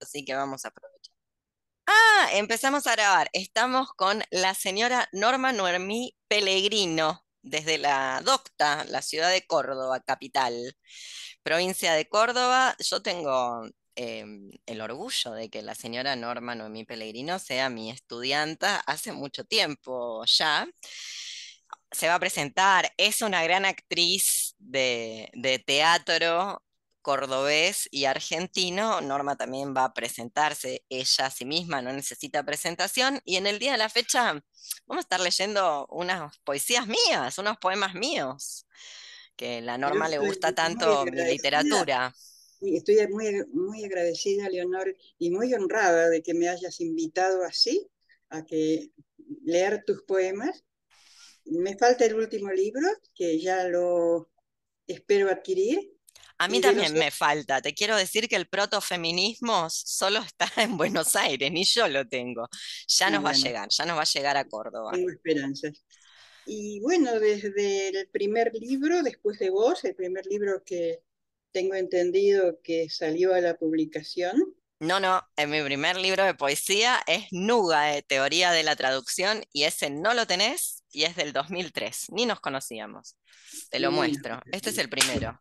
así que vamos a aprovechar. Ah, empezamos a grabar. Estamos con la señora Norma Noemí Pellegrino, desde la Docta, la ciudad de Córdoba, capital, provincia de Córdoba. Yo tengo em, el orgullo de que la señora Norma Noemí Pellegrino sea mi estudianta hace mucho tiempo ya. Se va a presentar, es una gran actriz de, de teatro cordobés y argentino, Norma también va a presentarse ella a sí misma, no necesita presentación, y en el día de la fecha vamos a estar leyendo unas poesías mías, unos poemas míos, que la Norma le gusta tanto mi literatura. Estoy muy, muy agradecida, Leonor, y muy honrada de que me hayas invitado así a que leer tus poemas. Me falta el último libro, que ya lo espero adquirir, a mí también me falta. Te quiero decir que el protofeminismo solo está en Buenos Aires, ni yo lo tengo. Ya nos va a llegar, ya nos va a llegar a Córdoba. Tengo esperanzas. Y bueno, desde el primer libro, después de vos, el primer libro que tengo entendido que salió a la publicación. No, no, en mi primer libro de poesía es Nuga, eh, Teoría de la Traducción, y ese no lo tenés y es del 2003, ni nos conocíamos. Te lo muestro. Este es el primero.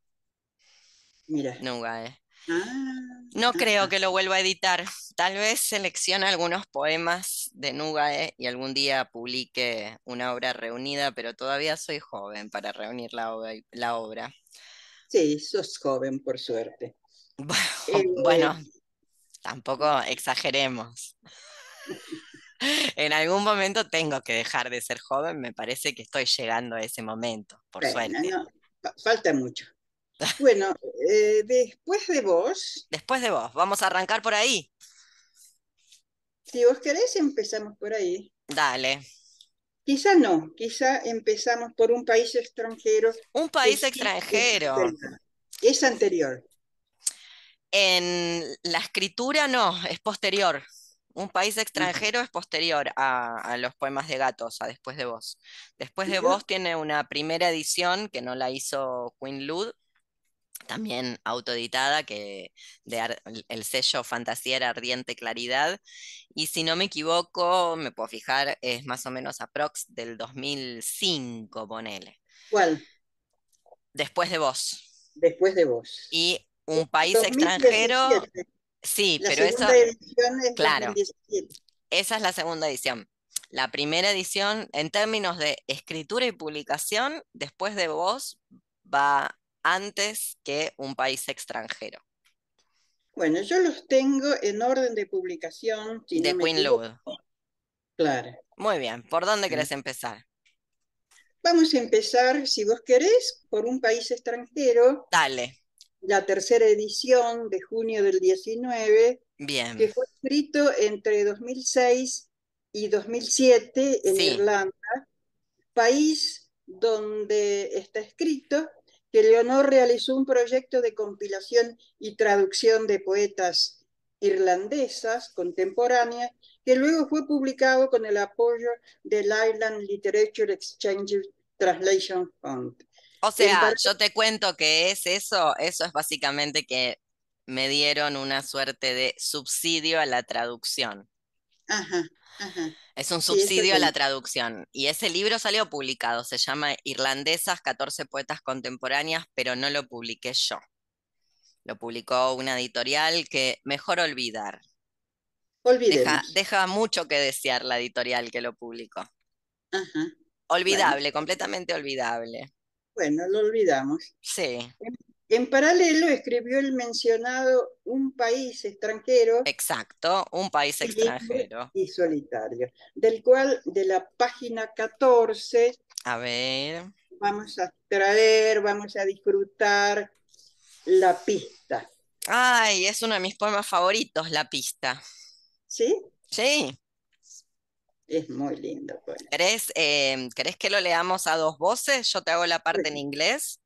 Mira. Eh. Ah, no creo que lo vuelva a editar. Tal vez seleccione algunos poemas de Nugae y algún día publique una obra reunida, pero todavía soy joven para reunir la, obra. Sí, sos joven, por suerte. Bueno, eh, tampoco exageremos. en algún momento tengo que dejar de ser joven, me parece que estoy llegando a ese momento, por suerte. falta mucho. Bueno, eh, después de vos. Después de vos, vamos a arrancar por ahí. Si vos querés, empezamos por ahí. Dale. Quizá no, quizá empezamos por un país extranjero. Un país extranjero. Es anterior. En la escritura no, es posterior. Un país extranjero es posterior a, los poemas de gatos, a Después de Vos. Después de Vos tiene una primera edición que no la hizo Queen Lud, también autoeditada, que de el sello Fantasía era Ardiente Claridad. Y si no me equivoco, me puedo fijar, es más o menos aprox del 2005, ponele. ¿Cuál? Después de vos. Después de vos. Y un país extranjero. Sí, pero esa. Edición es claro. Esa es la segunda edición. La primera edición, en términos de escritura y publicación, después de vos, va antes que un país extranjero. Bueno, yo los tengo en orden de publicación. de Queen Lud. Claro. Muy bien, ¿por dónde querés empezar? Vamos a empezar, si vos querés, por un país extranjero. Dale. La tercera edición de junio del 19. Bien. Que fue escrito entre 2006 y 2007 en Irlanda, país donde está escrito que Leonor realizó un proyecto de compilación y traducción de poetas irlandesas contemporáneas, que luego fue publicado con el apoyo del Ireland Literature Exchange Translation Fund. O sea, yo te cuento que es eso, eso es básicamente que me dieron una suerte de subsidio a la traducción. Ajá, ajá. Es un subsidio a la traducción. Y ese libro salió publicado, se llama Irlandesas, 14 poetas contemporáneas, pero no lo publiqué yo. Lo publicó una editorial que mejor olvidar. Deja, deja, mucho que desear la editorial que lo publicó. Olvidable, completamente olvidable. Bueno, lo olvidamos. Sí. En paralelo escribió el mencionado Un país extranjero. Exacto, un país extranjero. Y solitario, del cual de la página 14. A ver. Vamos a traer, vamos a disfrutar la pista. Ay, es uno de mis poemas favoritos, la pista. ¿Sí? Sí. Es muy lindo. Eh, ¿Querés, que lo leamos a dos voces? Yo te hago la parte en inglés.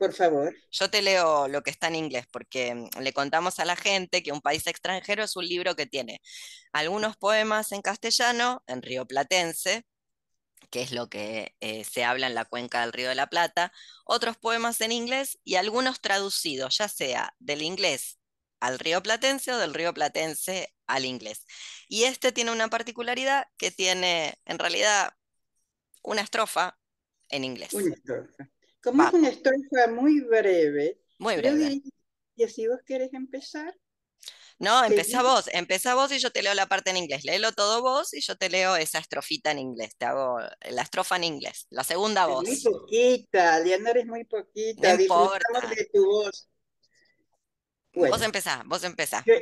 Por favor. Yo te leo lo que está en inglés, porque mm, le contamos a la gente que Un país extranjero es un libro que tiene algunos poemas en castellano, en río platense, que es lo que eh, se habla en la cuenca del Río de la Plata, otros poemas en inglés y algunos traducidos, ya sea del inglés al río platense o del río platense al inglés. Y este tiene una particularidad que tiene en realidad una estrofa en inglés. Una estrofa. Como es una estrofa muy breve, muy breve. y si vos querés empezar. No, empezá vos, empezá vos y yo te leo la parte en inglés. Léelo todo vos y yo te leo esa estrofita en inglés. Te hago la estrofa en inglés, la segunda voz. Muy poquita, Leonor es muy poquita. No importa. de tu voz. vos empezá, vos empezá. Yo,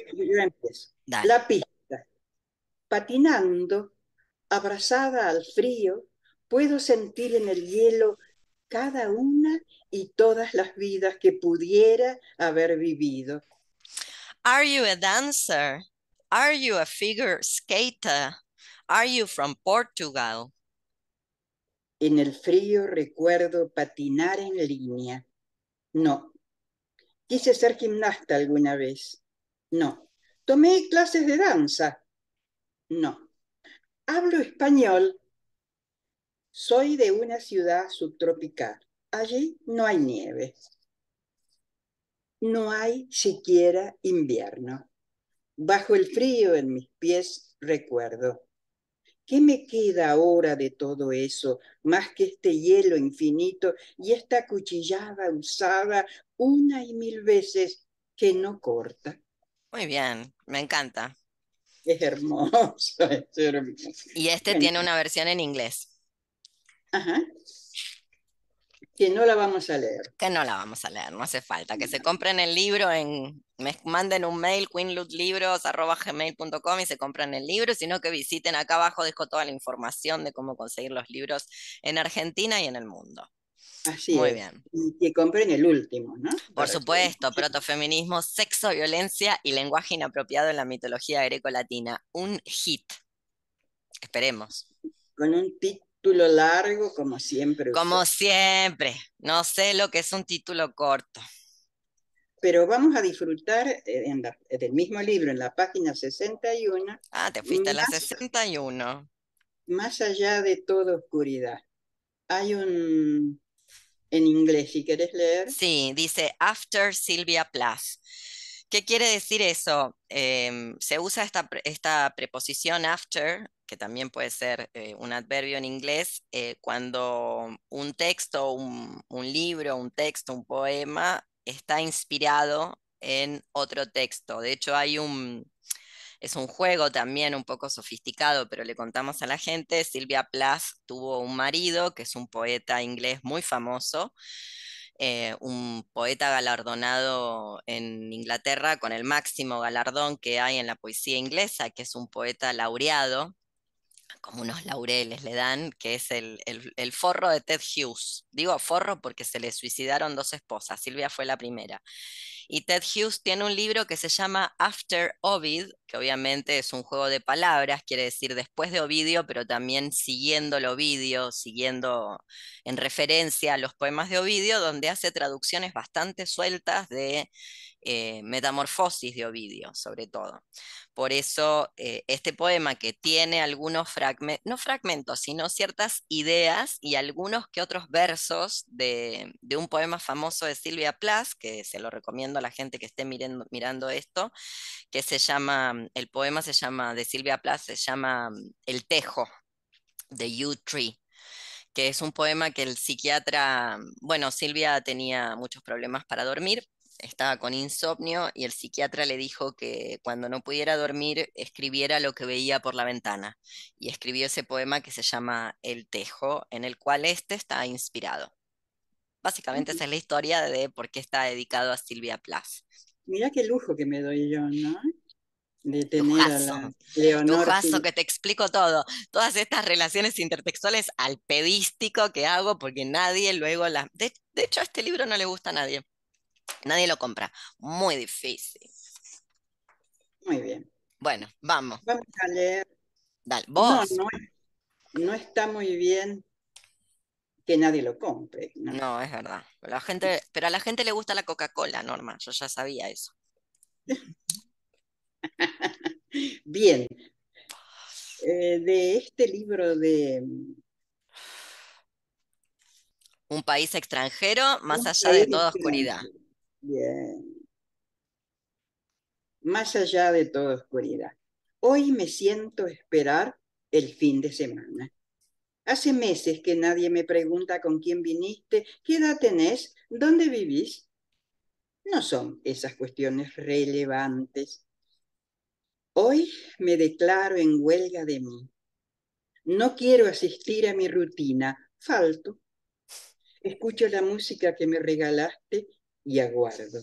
empiezo. La pista. Patinando, abrazada al frío, puedo sentir en el hielo cada una y todas las vidas que pudiera haber vivido. Are you a dancer? Are you a figure skater? Are you from Portugal? En el frío recuerdo patinar en línea. No. Quise ser gimnasta alguna vez. No. Tomé clases de danza. No. Hablo español. Soy de una ciudad subtropical. Allí no hay nieve. No hay siquiera invierno. Bajo el frío en mis pies recuerdo. ¿Qué me queda ahora de todo eso, más que este hielo infinito y esta cuchillada usada una y mil veces que no corta? Muy bien, me encanta. Es hermoso, es hermoso. Y este tiene una versión en inglés. Ajá que no la vamos a leer. Que no la vamos a leer, no hace falta. Que se compren el libro en, me manden un mail, queenlutlibros.com y se compren el libro, sino que visiten acá abajo, dejo toda la información de cómo conseguir los libros en Argentina y en el mundo. Así Muy bien. Y que compren el último, ¿no? Por supuesto, protofeminismo, sexo, violencia y lenguaje inapropiado en la mitología greco-latina. Un hit. Esperemos. Con un título largo, como siempre. Como siempre, no sé lo que es un título corto. Pero vamos a disfrutar eh, en del mismo libro, en la página 61. Ah, te fuiste a la 61. Más allá de toda oscuridad. Hay un, en inglés, si querés leer. Sí, dice After Sylvia Plath. ¿Qué quiere decir eso? Em, se usa esta, esta, preposición after, que también puede ser eh, un adverbio en inglés, eh, cuando un texto, un, libro, un texto, un poema está inspirado en otro texto. De hecho, hay un, es un juego también un poco sofisticado, pero le contamos a la gente, Silvia Plath tuvo un marido que es un poeta inglés muy famoso, eh, un poeta galardonado en Inglaterra con el máximo galardón que hay en la poesía inglesa, que es un poeta laureado, como unos laureles le dan, que es el, el, forro de Ted Hughes. Digo forro porque se le suicidaron dos esposas, Silvia fue la primera. Y Ted Hughes tiene un libro que se llama After Ovid, que obviamente es un juego de palabras, quiere decir después de Ovidio, pero también siguiendo el Ovidio, siguiendo en referencia a los poemas de Ovidio, donde hace traducciones bastante sueltas de eh, Metamorfosis de Ovidio, sobre todo. Por eso eh, este poema que tiene algunos fragmentos, no fragmentos, sino ciertas ideas y algunos que otros versos de, un poema famoso de Silvia Plath, que se lo recomiendo a la gente que esté mirando, esto, que se llama, el poema se llama, de Silvia Plath, se llama El Tejo, de You Tree que es un poema que el psiquiatra, bueno, Silvia tenía muchos problemas para dormir estaba con insomnio y el psiquiatra le dijo que cuando no pudiera dormir escribiera lo que veía por la ventana. Y escribió ese poema que se llama El Tejo, en el cual este está inspirado. Básicamente esa es la historia de por qué está dedicado a Silvia Plath. Mira qué lujo que me doy yo, ¿no? De tener a la Leonor. Lujazo, que te explico todo. Todas estas relaciones intertextuales al pedístico que hago porque nadie luego las... De, de hecho, a este libro no le gusta a nadie. Nadie lo compra. Muy difícil. Muy bien. Bueno, vamos. Vamos a leer. Dale, vos. No, no, está muy bien que nadie lo compre. ¿no? es verdad. La gente, pero a la gente le gusta la Coca-Cola, Norma. Yo ya sabía eso. bien. Eh, de este libro de un país extranjero más allá de toda oscuridad. Bien. más allá de toda oscuridad. Hoy me siento esperar el fin de semana. Hace meses que nadie me pregunta con quién viniste, qué edad tenés, dónde vivís. No son esas cuestiones relevantes. Hoy me declaro en huelga de mí. No quiero asistir a mi rutina, falto. Escucho la música que me regalaste y aguardo.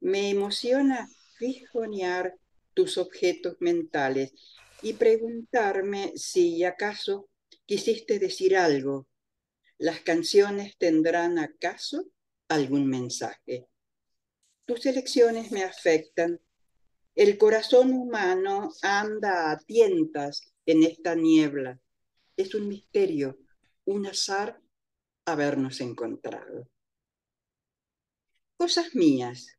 Me emociona fijonear tus objetos mentales y preguntarme si acaso quisiste decir algo. ¿Las canciones tendrán acaso algún mensaje? Tus elecciones me afectan. El corazón humano anda a tientas en esta niebla. Es un misterio, un azar habernos encontrado. Cosas mías,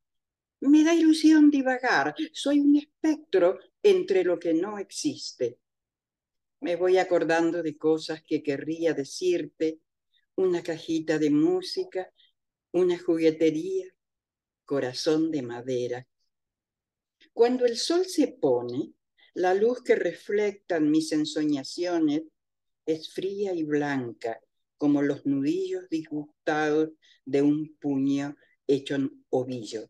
me da ilusión divagar. Soy un espectro entre lo que no existe. Me voy acordando de cosas que querría decirte, una cajita de música, una juguetería, corazón de madera. Cuando el sol se pone, la luz que reflectan mis ensoñaciones es fría y blanca, como los nudillos disgustados de un puño hecho en ovillo.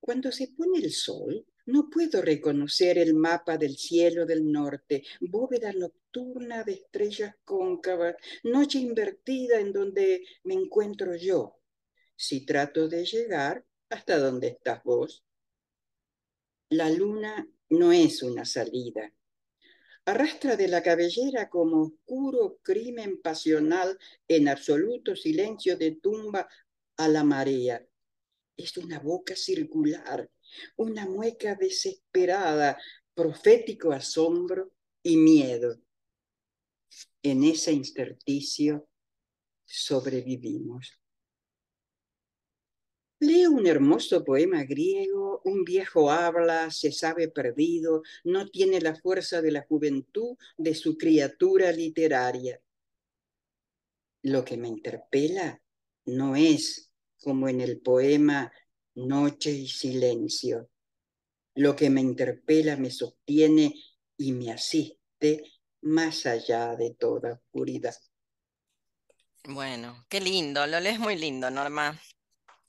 Cuando se pone el sol, no puedo reconocer el mapa del cielo del norte, bóveda nocturna de estrellas cóncavas, noche invertida en donde me encuentro yo, si trato de llegar hasta donde estás vos. La luna no es una salida. Arrastra de la cabellera como oscuro crimen pasional en absoluto silencio de tumba a la marea es una boca circular, una mueca desesperada, profético asombro y miedo. En ese intersticio sobrevivimos. Leo un hermoso poema griego, un viejo habla, se sabe perdido, no tiene la fuerza de la juventud de su criatura literaria. Lo que me interpela no es como en el poema Noche y Silencio. Lo que me interpela, me sostiene y me asiste más allá de toda oscuridad. Bueno, qué lindo, lo lees muy lindo, Norma.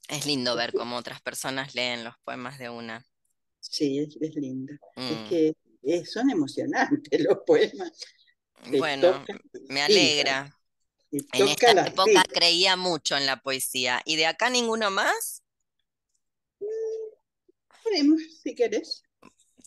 Es lindo ver cómo otras personas leen los poemas de una. Sí, es, lindo. Es mm. que eh, son emocionantes los poemas. bueno, me alegra. En esta época creía mucho en la poesía. ¿Y de acá ninguno más? Si querés.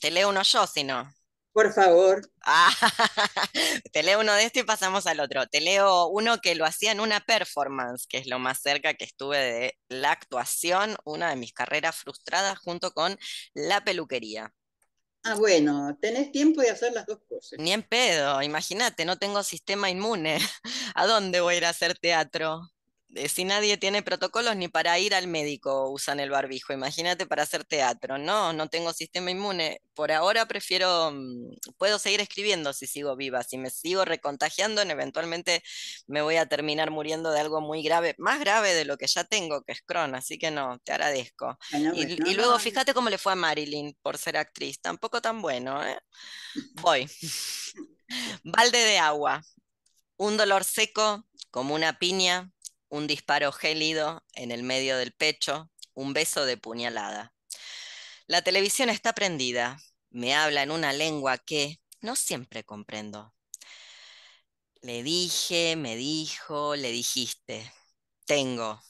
Te leo uno yo, si no. Por favor. Ah, te leo uno de este y pasamos al otro. Te leo uno que lo hacía en una performance, que es lo más cerca que estuve de la actuación, una de mis carreras frustradas junto con la peluquería. Ah, bueno, tenés tiempo de hacer las dos cosas. Ni en pedo, imagínate, no tengo sistema inmune. ¿A dónde voy a ir a hacer teatro? Eh, si nadie tiene protocolos ni para ir al médico usan el barbijo, imagínate para hacer teatro. No, no tengo sistema inmune. Por ahora prefiero, mm, puedo seguir escribiendo si sigo viva. Si me sigo recontagiando, eventualmente me voy a terminar muriendo de algo muy grave, más grave de lo que ya tengo, que es Crohn. Así que no, te agradezco. y, luego fíjate cómo le fue a Marilyn por ser actriz. Tampoco tan bueno, ¿eh? Voy. Balde de agua. Un dolor seco como una piña un disparo gélido en el medio del pecho, un beso de puñalada. La televisión está prendida, me habla en una lengua que no siempre comprendo. Le dije, me dijo, le dijiste. Tengo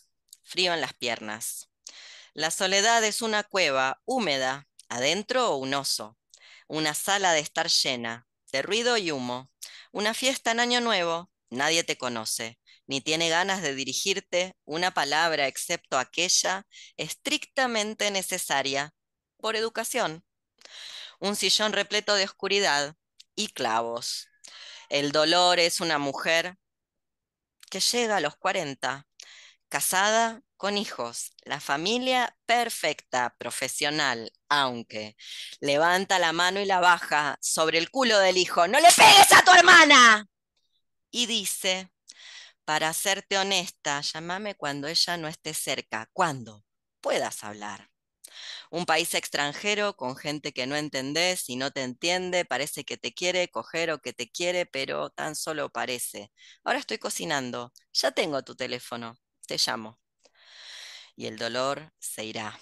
frío en las piernas. La soledad es una cueva húmeda, adentro un oso, una sala de estar llena, de ruido y humo, una fiesta en Año Nuevo, nadie te conoce, ni tiene ganas de dirigirte una palabra excepto aquella estrictamente necesaria por educación. Un sillón repleto de oscuridad y clavos. El dolor es una mujer que llega a los 40, casada con hijos, la familia perfecta, profesional, aunque levanta la mano y la baja sobre el culo del hijo, no le pegues a tu hermana. Y dice, para serte honesta, llámame cuando ella no esté cerca, cuando puedas hablar. Un país extranjero con gente que no entendés y no te entiende, parece que te quiere coger o que te quiere, pero tan solo parece. Ahora estoy cocinando, ya tengo tu teléfono, te llamo. Y el dolor se irá.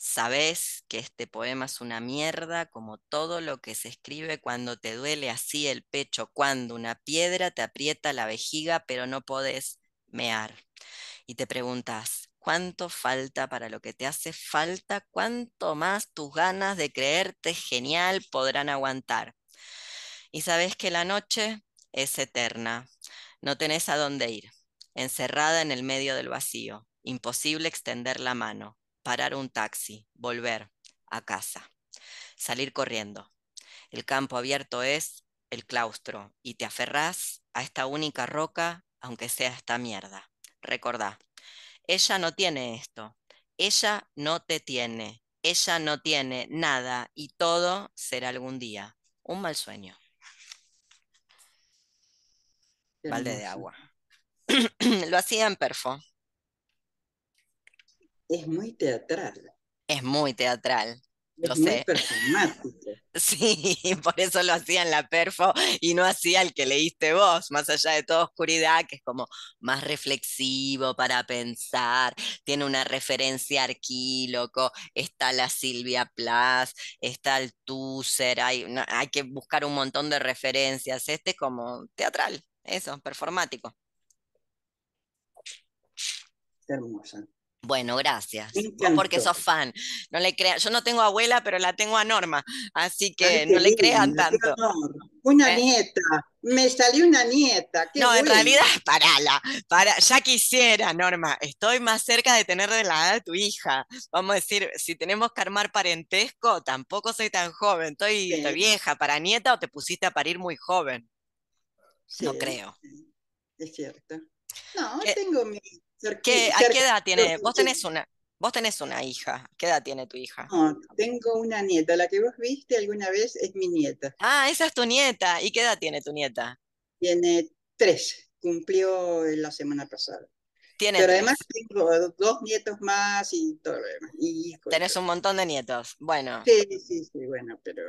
Sabes que este poema es una mierda como todo lo que se escribe cuando te duele así el pecho, cuando una piedra te aprieta la vejiga pero no podés mear. Y te preguntas, ¿cuánto falta para lo que te hace falta? ¿Cuánto más tus ganas de creerte genial podrán aguantar? Y sabes que la noche es eterna, no tenés a dónde ir, encerrada en el medio del vacío, imposible extender la mano, parar un taxi, volver a casa, salir corriendo. El campo abierto es el claustro y te aferrás a esta única roca, aunque sea esta mierda. Recordá, ella no tiene esto, ella no te tiene, ella no tiene nada y todo será algún día. Un mal sueño. Balde de agua. Lo hacía en perfo. Es muy teatral. Es muy teatral. Es muy performático. Sí, por eso lo hacía en la perfo y no hacía el que leíste vos, más allá de toda oscuridad, que es como más reflexivo para pensar, tiene una referencia arquíloco, está la Silvia Plath, está el Tusser, hay, hay que buscar un montón de referencias. Este es como teatral, eso, performático. Hermosa. Bueno, gracias. porque sos fan. No le crea, yo no tengo abuela, pero la tengo a Norma, así que no le crean tanto. Una ¿Eh? nieta, me salió una nieta. no, en realidad, parala, para, ya quisiera, Norma, estoy más cerca de tener de la edad de tu hija. Vamos a decir, si tenemos que armar parentesco, tampoco soy tan joven, estoy, vieja. ¿Para nieta o te pusiste a parir muy joven? no creo. Es cierto. No, tengo mi ¿A qué edad tiene? Vos tenés una, vos tenés una hija. ¿Qué edad tiene tu hija? No, tengo una nieta. La que vos viste alguna vez es mi nieta. Ah, esa es tu nieta. ¿Y qué edad tiene tu nieta? Tiene tres. Cumplió la semana pasada. Tiene pero además tengo dos nietos más y todo lo demás. Tenés un montón de nietos. Bueno. Sí, sí, sí, bueno, pero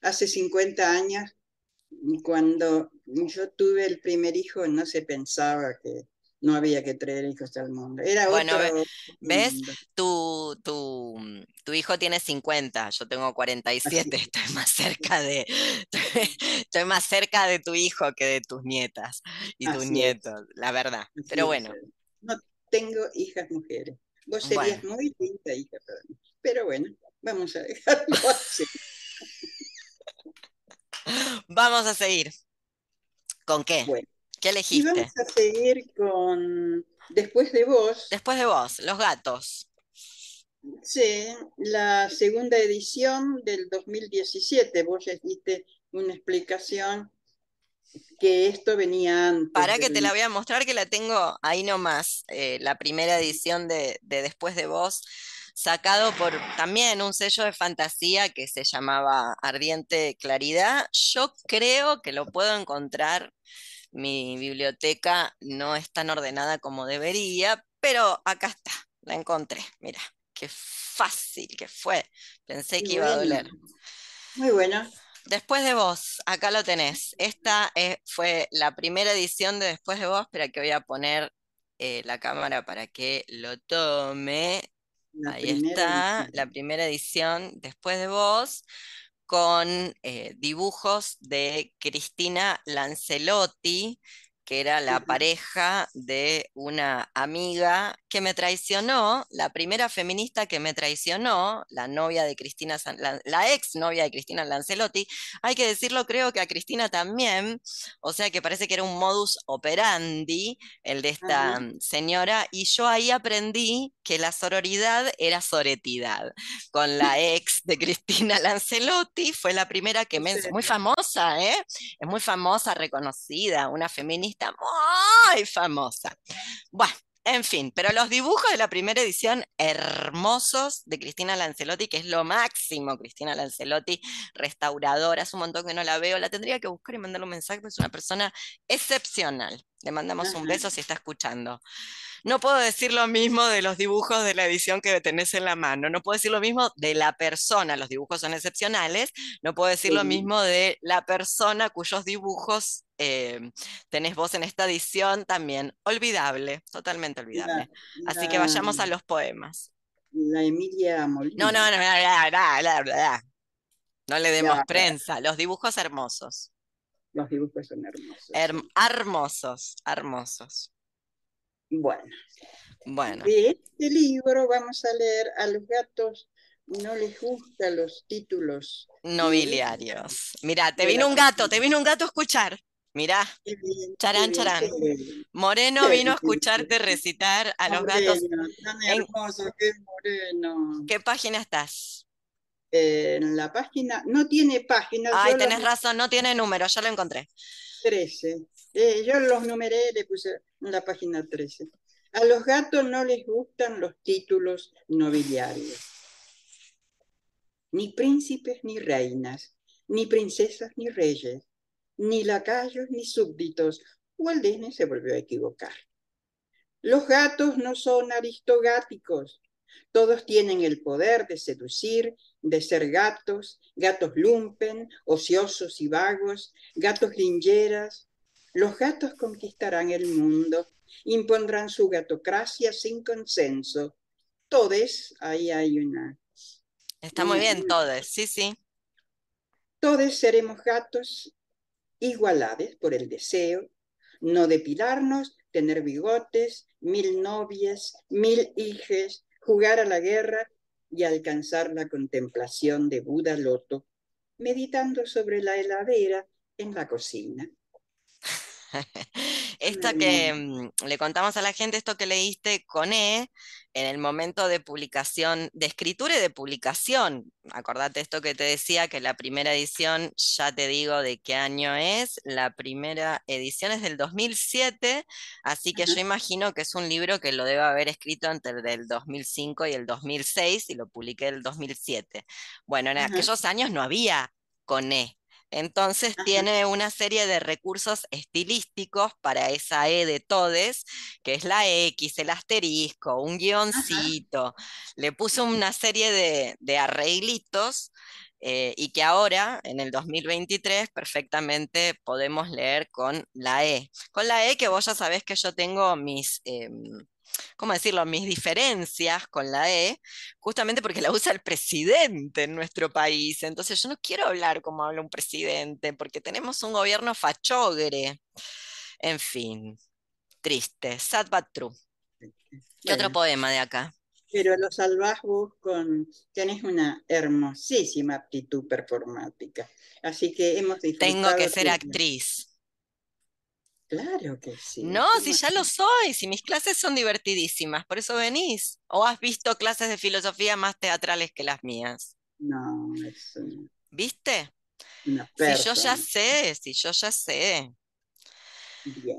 hace 50 años, cuando yo tuve el primer hijo, no se pensaba que no había que traer hijos al mundo. Era bueno, ¿ves? Tu, tu, tu, hijo tiene 50, yo tengo 47, estoy más cerca de estoy más cerca de tu hijo que de tus nietas y tus nietos, la verdad. Pero bueno. No tengo hijas mujeres. Vos serías muy linda hija para mí. Pero bueno, vamos a dejarlo así. Vamos a seguir. ¿Con qué? Bueno. ¿Qué elegiste? Y vamos a seguir con Después de vos. Después de vos, Los gatos. Sí, la segunda edición del 2017. Vos ya hiciste una explicación que esto venía antes. Para que te la voy a mostrar, que la tengo ahí nomás, eh, la primera edición de, de, Después de Vos, sacado por también un sello de fantasía que se llamaba Ardiente Claridad. Yo creo que lo puedo encontrar mi biblioteca no es tan ordenada como debería, pero acá está, la encontré. Mira, qué fácil que fue. Pensé que iba a doler. Muy bueno. Después de vos, acá lo tenés. Esta eh, fue la primera edición de Después de vos, pero que voy a poner eh, la cámara para que lo tome. Ahí está, la primera edición Después de vos con eh, dibujos de Cristina Lancelotti, que era la pareja de una amiga que me traicionó, la primera feminista que me traicionó, la novia de Cristina, la, ex novia de Cristina Lancelotti, hay que decirlo, creo que a Cristina también, o sea que parece que era un modus operandi el de esta señora, y yo ahí aprendí que la sororidad era soretidad. Con la ex de Cristina Lancelotti fue la primera que me... Muy famosa, ¿eh? Es muy famosa, reconocida, una feminista muy famosa. Bueno, En fin, pero los dibujos de la primera edición, hermosos, de Cristina Lancelotti, que es lo máximo, Cristina Lancelotti, restauradora, hace un montón que no la veo, la tendría que buscar y mandarle un mensaje, porque es una persona excepcional. Le mandamos un beso si está escuchando. No puedo decir lo mismo de los dibujos de la edición que tenés en la mano, no puedo decir lo mismo de la persona, los dibujos son excepcionales, no puedo decir lo mismo de la persona cuyos dibujos eh, tenés vos en esta edición también. Olvidable, totalmente olvidable. Así que vayamos a los poemas. La Emilia Molina. No, no, no, no, no, no le demos prensa, los dibujos hermosos. Los dibujos son hermosos. hermosos, hermosos. Bueno. Bueno. De este libro vamos a leer a los gatos no les gustan los títulos nobiliarios. Mira, te vino un gato, te vino un gato a escuchar. Mira, charán, charán. Moreno vino a escucharte recitar a los gatos. Tan hermoso, qué moreno. ¿Qué página estás? En la página, no tiene página. Ay, tenés razón, no tiene número, ya lo encontré. 13. Eh, yo los numeré, le puse en la página 13. A los gatos no les gustan los títulos nobiliarios. Ni príncipes ni reinas, ni princesas ni reyes, ni lacayos ni súbditos. Walt Disney se volvió a equivocar. Los gatos no son aristogáticos. Todos tienen el poder de seducir, de ser gatos, gatos lumpen, ociosos y vagos, gatos lingeras, los gatos conquistarán el mundo, impondrán su gatocracia sin consenso. Todes, ahí hay una. Está muy bien, todes, sí, sí. Todes seremos gatos igualados por el deseo, no depilarnos, tener bigotes, mil novias, mil hijes, jugar a la guerra y alcanzar la contemplación de Buda Loto, meditando sobre la heladera en la cocina. esto que mm, le contamos a la gente, esto que leíste con E, en el momento de publicación, de escritura y de publicación. Acordate esto que te decía, que la primera edición, ya te digo de qué año es, la primera edición es del 2007, así que yo imagino que es un libro que lo debe haber escrito entre el 2005 y el 2006 y lo publiqué el 2007. Bueno, en aquellos años no había con E, entonces tiene una serie de recursos estilísticos para esa E de todes, que es la X, el asterisco, un guioncito. Le puso una serie de, arreglitos eh, y que ahora, en el 2023, perfectamente podemos leer con la E. Con la E que vos ya sabés que yo tengo mis... Em, ¿cómo decirlo?, mis diferencias con la E, justamente porque la usa el presidente en nuestro país. Entonces yo no quiero hablar como habla un presidente, porque tenemos un gobierno fachogre. En fin, triste, sad but true. ¿Qué otro poema de acá? Pero lo salvás vos con, tenés una hermosísima aptitud performática. Así que hemos disfrutado. Tengo que ser actriz. Claro que sí. No, si ya lo soy, si mis clases son divertidísimas, por eso venís. ¿O has visto clases de filosofía más teatrales que las mías? No, eso ¿Viste? si yo ya sé, si yo ya sé.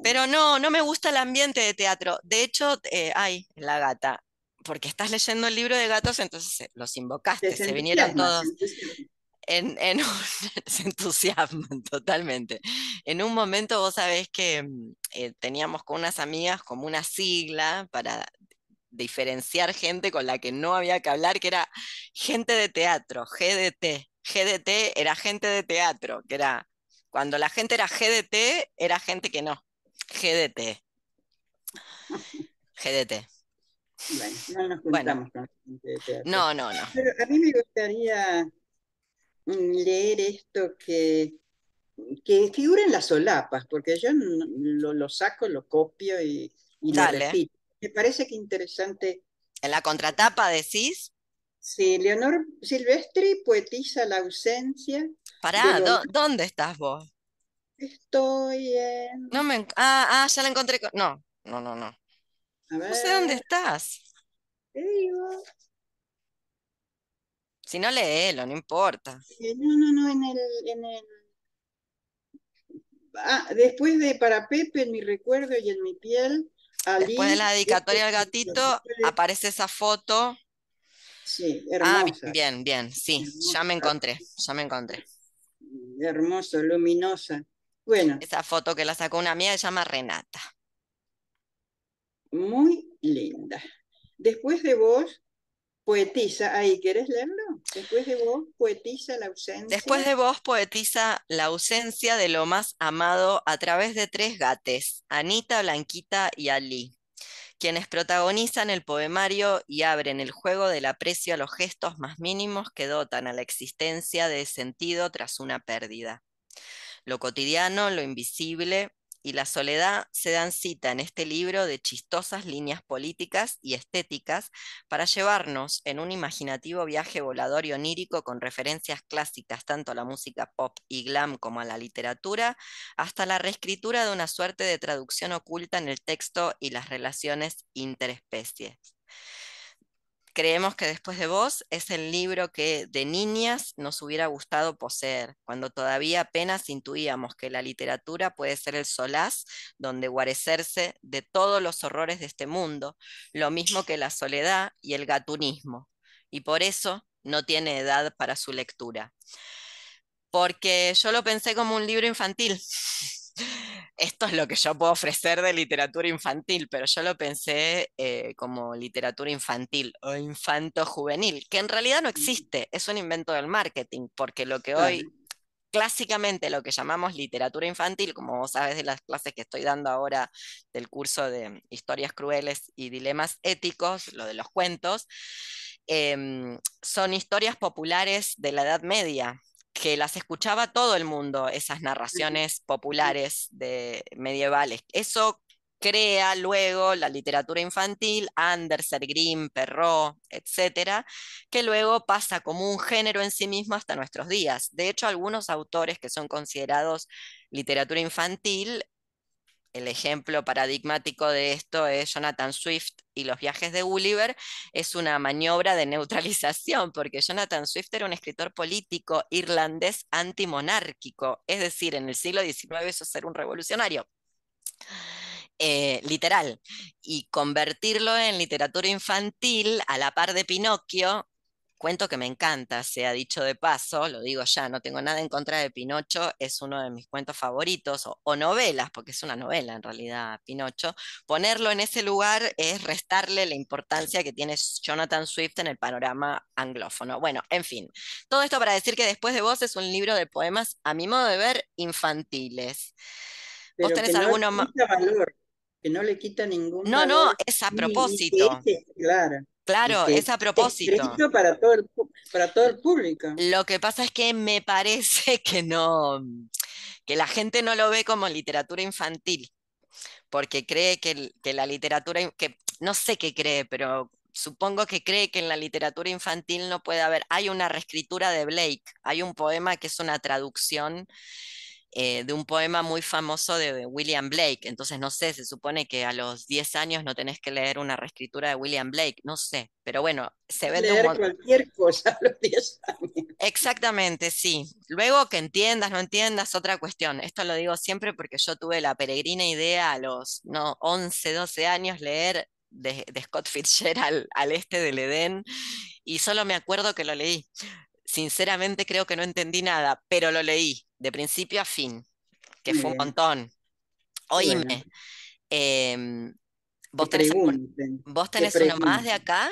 Pero no, no me gusta el ambiente de teatro. De hecho, eh, ay, la gata, porque estás leyendo el libro de gatos, entonces eh, los invocaste, se vinieron todos en, se entusiasman totalmente. En un momento vos sabés que mm, eh, teníamos con unas amigas como una sigla para diferenciar gente con la que no había que hablar, que era gente de teatro, GDT. GDT era gente de teatro, que era, cuando la gente era GDT, era gente que no. GDT. GDT. Bueno, no nos juntamos con gente de teatro. No, no, no. Pero a mí me gustaría leer esto que, que figura en las solapas, porque yo lo, saco, lo copio y, lo repito. Me parece que interesante. ¿En la contratapa decís? Sí, Leonor Silvestri poetiza la ausencia. Pará, ¿dónde estás vos? Estoy en. No me... ah, ah, ya la encontré. No, no, no, no. No sé dónde estás. Te digo. Si no léelo, no importa. No, no, no, en el, en el... Ah, después de Para Pepe, en mi recuerdo y en mi piel. Después de la dedicatoria al gatito, aparece esa foto. Sí, ah, hermosa. bien, bien, sí, ya me encontré, ya me encontré. Hermoso, luminosa. Bueno. Esa foto que la sacó una amiga se llama Renata. Muy linda. Después de vos, poetiza, ahí, ¿querés leerlo? Después de vos, poetiza la ausencia. Después de vos, poetiza la ausencia de lo más amado a través de tres gates, Anita, Blanquita y Ali, quienes protagonizan el poemario y abren el juego del aprecio a los gestos más mínimos que dotan a la existencia de sentido tras una pérdida. Lo cotidiano, lo invisible, y la soledad se dan cita en este libro de chistosas líneas políticas y estéticas para llevarnos en un imaginativo viaje volador y onírico con referencias clásicas tanto a la música pop y glam como a la literatura, hasta la reescritura de una suerte de traducción oculta en el texto y las relaciones interespecies. Creemos que Después de Vos es el libro que de niñas nos hubiera gustado poseer, cuando todavía apenas intuíamos que la literatura puede ser el solaz donde guarecerse de todos los horrores de este mundo, lo mismo que la soledad y el gatunismo, y por eso no tiene edad para su lectura. Porque yo lo pensé como un libro infantil esto es lo que yo puedo ofrecer de literatura infantil, pero yo lo pensé eh, como literatura infantil o infanto juvenil, que en realidad no existe, es un invento del marketing, porque lo que hoy clásicamente lo que llamamos literatura infantil, como vos sabes de las clases que estoy dando ahora del curso de historias crueles y dilemas éticos, lo de los cuentos, em, son historias populares de la Edad Media, que las escuchaba todo el mundo, esas narraciones populares de medievales. Eso crea luego la literatura infantil, Andersen, Grimm, Perrault, etcétera, que luego pasa como un género en sí mismo hasta nuestros días. De hecho, algunos autores que son considerados literatura infantil el ejemplo paradigmático de esto es Jonathan Swift y los viajes de Gulliver, es una maniobra de neutralización, porque Jonathan Swift era un escritor político irlandés antimonárquico, es decir, en el siglo XIX eso ser un revolucionario. Eh, literal, y convertirlo en literatura infantil a la par de Pinocchio cuento que me encanta, se ha dicho de paso, lo digo ya, no tengo nada en contra de Pinocho, es uno de mis cuentos favoritos, o, novelas, porque es una novela en realidad, Pinocho. Ponerlo en ese lugar es restarle la importancia que tiene Jonathan Swift en el panorama anglófono. Bueno, en fin, todo esto para decir que Después de Vos es un libro de poemas, a mi modo de ver, infantiles. ¿Vos tenés alguno más? Valor, que no le quita ningún No, no, es a propósito. claro. Claro, es a propósito. para todo, el, para todo el público. Lo que pasa es que me parece que no, que la gente no lo ve como literatura infantil, porque cree que, que la literatura, que no sé qué cree, pero supongo que cree que en la literatura infantil no puede haber, hay una reescritura de Blake, hay un poema que es una traducción eh, de un poema muy famoso de William Blake. Entonces, no sé, se supone que a los 10 años no tenés que leer una reescritura de William Blake, no sé, pero bueno, se ve leer cualquier cosa a los 10 años. Exactamente, sí. Luego que entiendas, no entiendas, otra cuestión. Esto lo digo siempre porque yo tuve la peregrina idea a los no, 11, 12 años leer de, de Scott Fitzgerald al este del Edén y solo me acuerdo que lo leí. Sinceramente creo que no entendí nada, pero lo leí de principio a fin, que fue un montón. Oíme, em, ¿vos tenés, ¿vos tenés uno más de acá?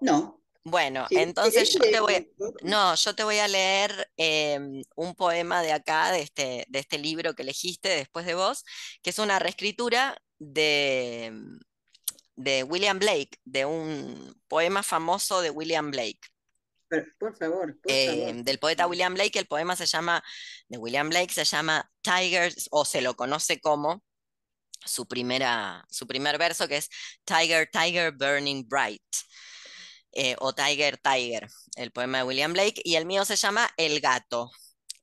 No. Bueno, entonces yo te voy, no, yo te voy a leer em, un poema de acá, de este, de este libro que elegiste después de vos, que es una reescritura de, de William Blake, de un poema famoso de William Blake por favor, em, del poeta William Blake, el poema se llama, de William Blake se llama Tigers, o se lo conoce como su, primera, su primer verso, que es Tiger, Tiger Burning Bright, eh, o Tiger, Tiger, el poema de William Blake, y el mío se llama El gato.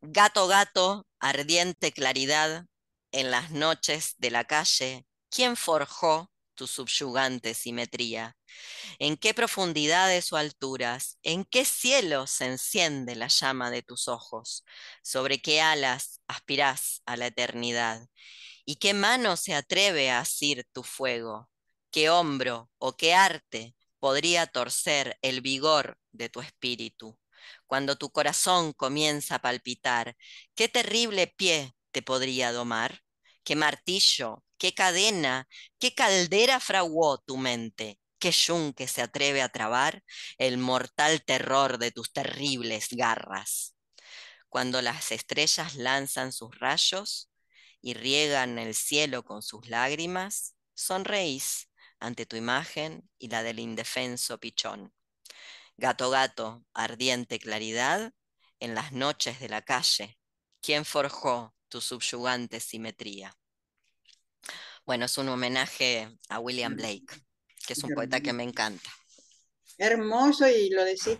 Gato, gato, ardiente claridad, en las noches de la calle, ¿quién forjó tu subyugante simetría? ¿En qué profundidades o alturas? ¿En qué cielo se enciende la llama de tus ojos? ¿Sobre qué alas aspirás a la eternidad? ¿Y qué mano se atreve a asir tu fuego? ¿Qué hombro o qué arte podría torcer el vigor de tu espíritu? Cuando tu corazón comienza a palpitar, ¿qué terrible pie te podría domar? ¿Qué martillo, qué cadena, qué caldera fraguó tu mente? ¿Qué yunque se atreve a trabar el mortal terror de tus terribles garras? Cuando las estrellas lanzan sus rayos, y riegan el cielo con sus lágrimas, sonreís ante tu imagen y la del indefenso pichón. Gato, gato, ardiente claridad, en las noches de la calle, ¿quién forjó tu subyugante simetría? Bueno, es un homenaje a William Blake, que es un poeta que me encanta. Hermoso y lo decís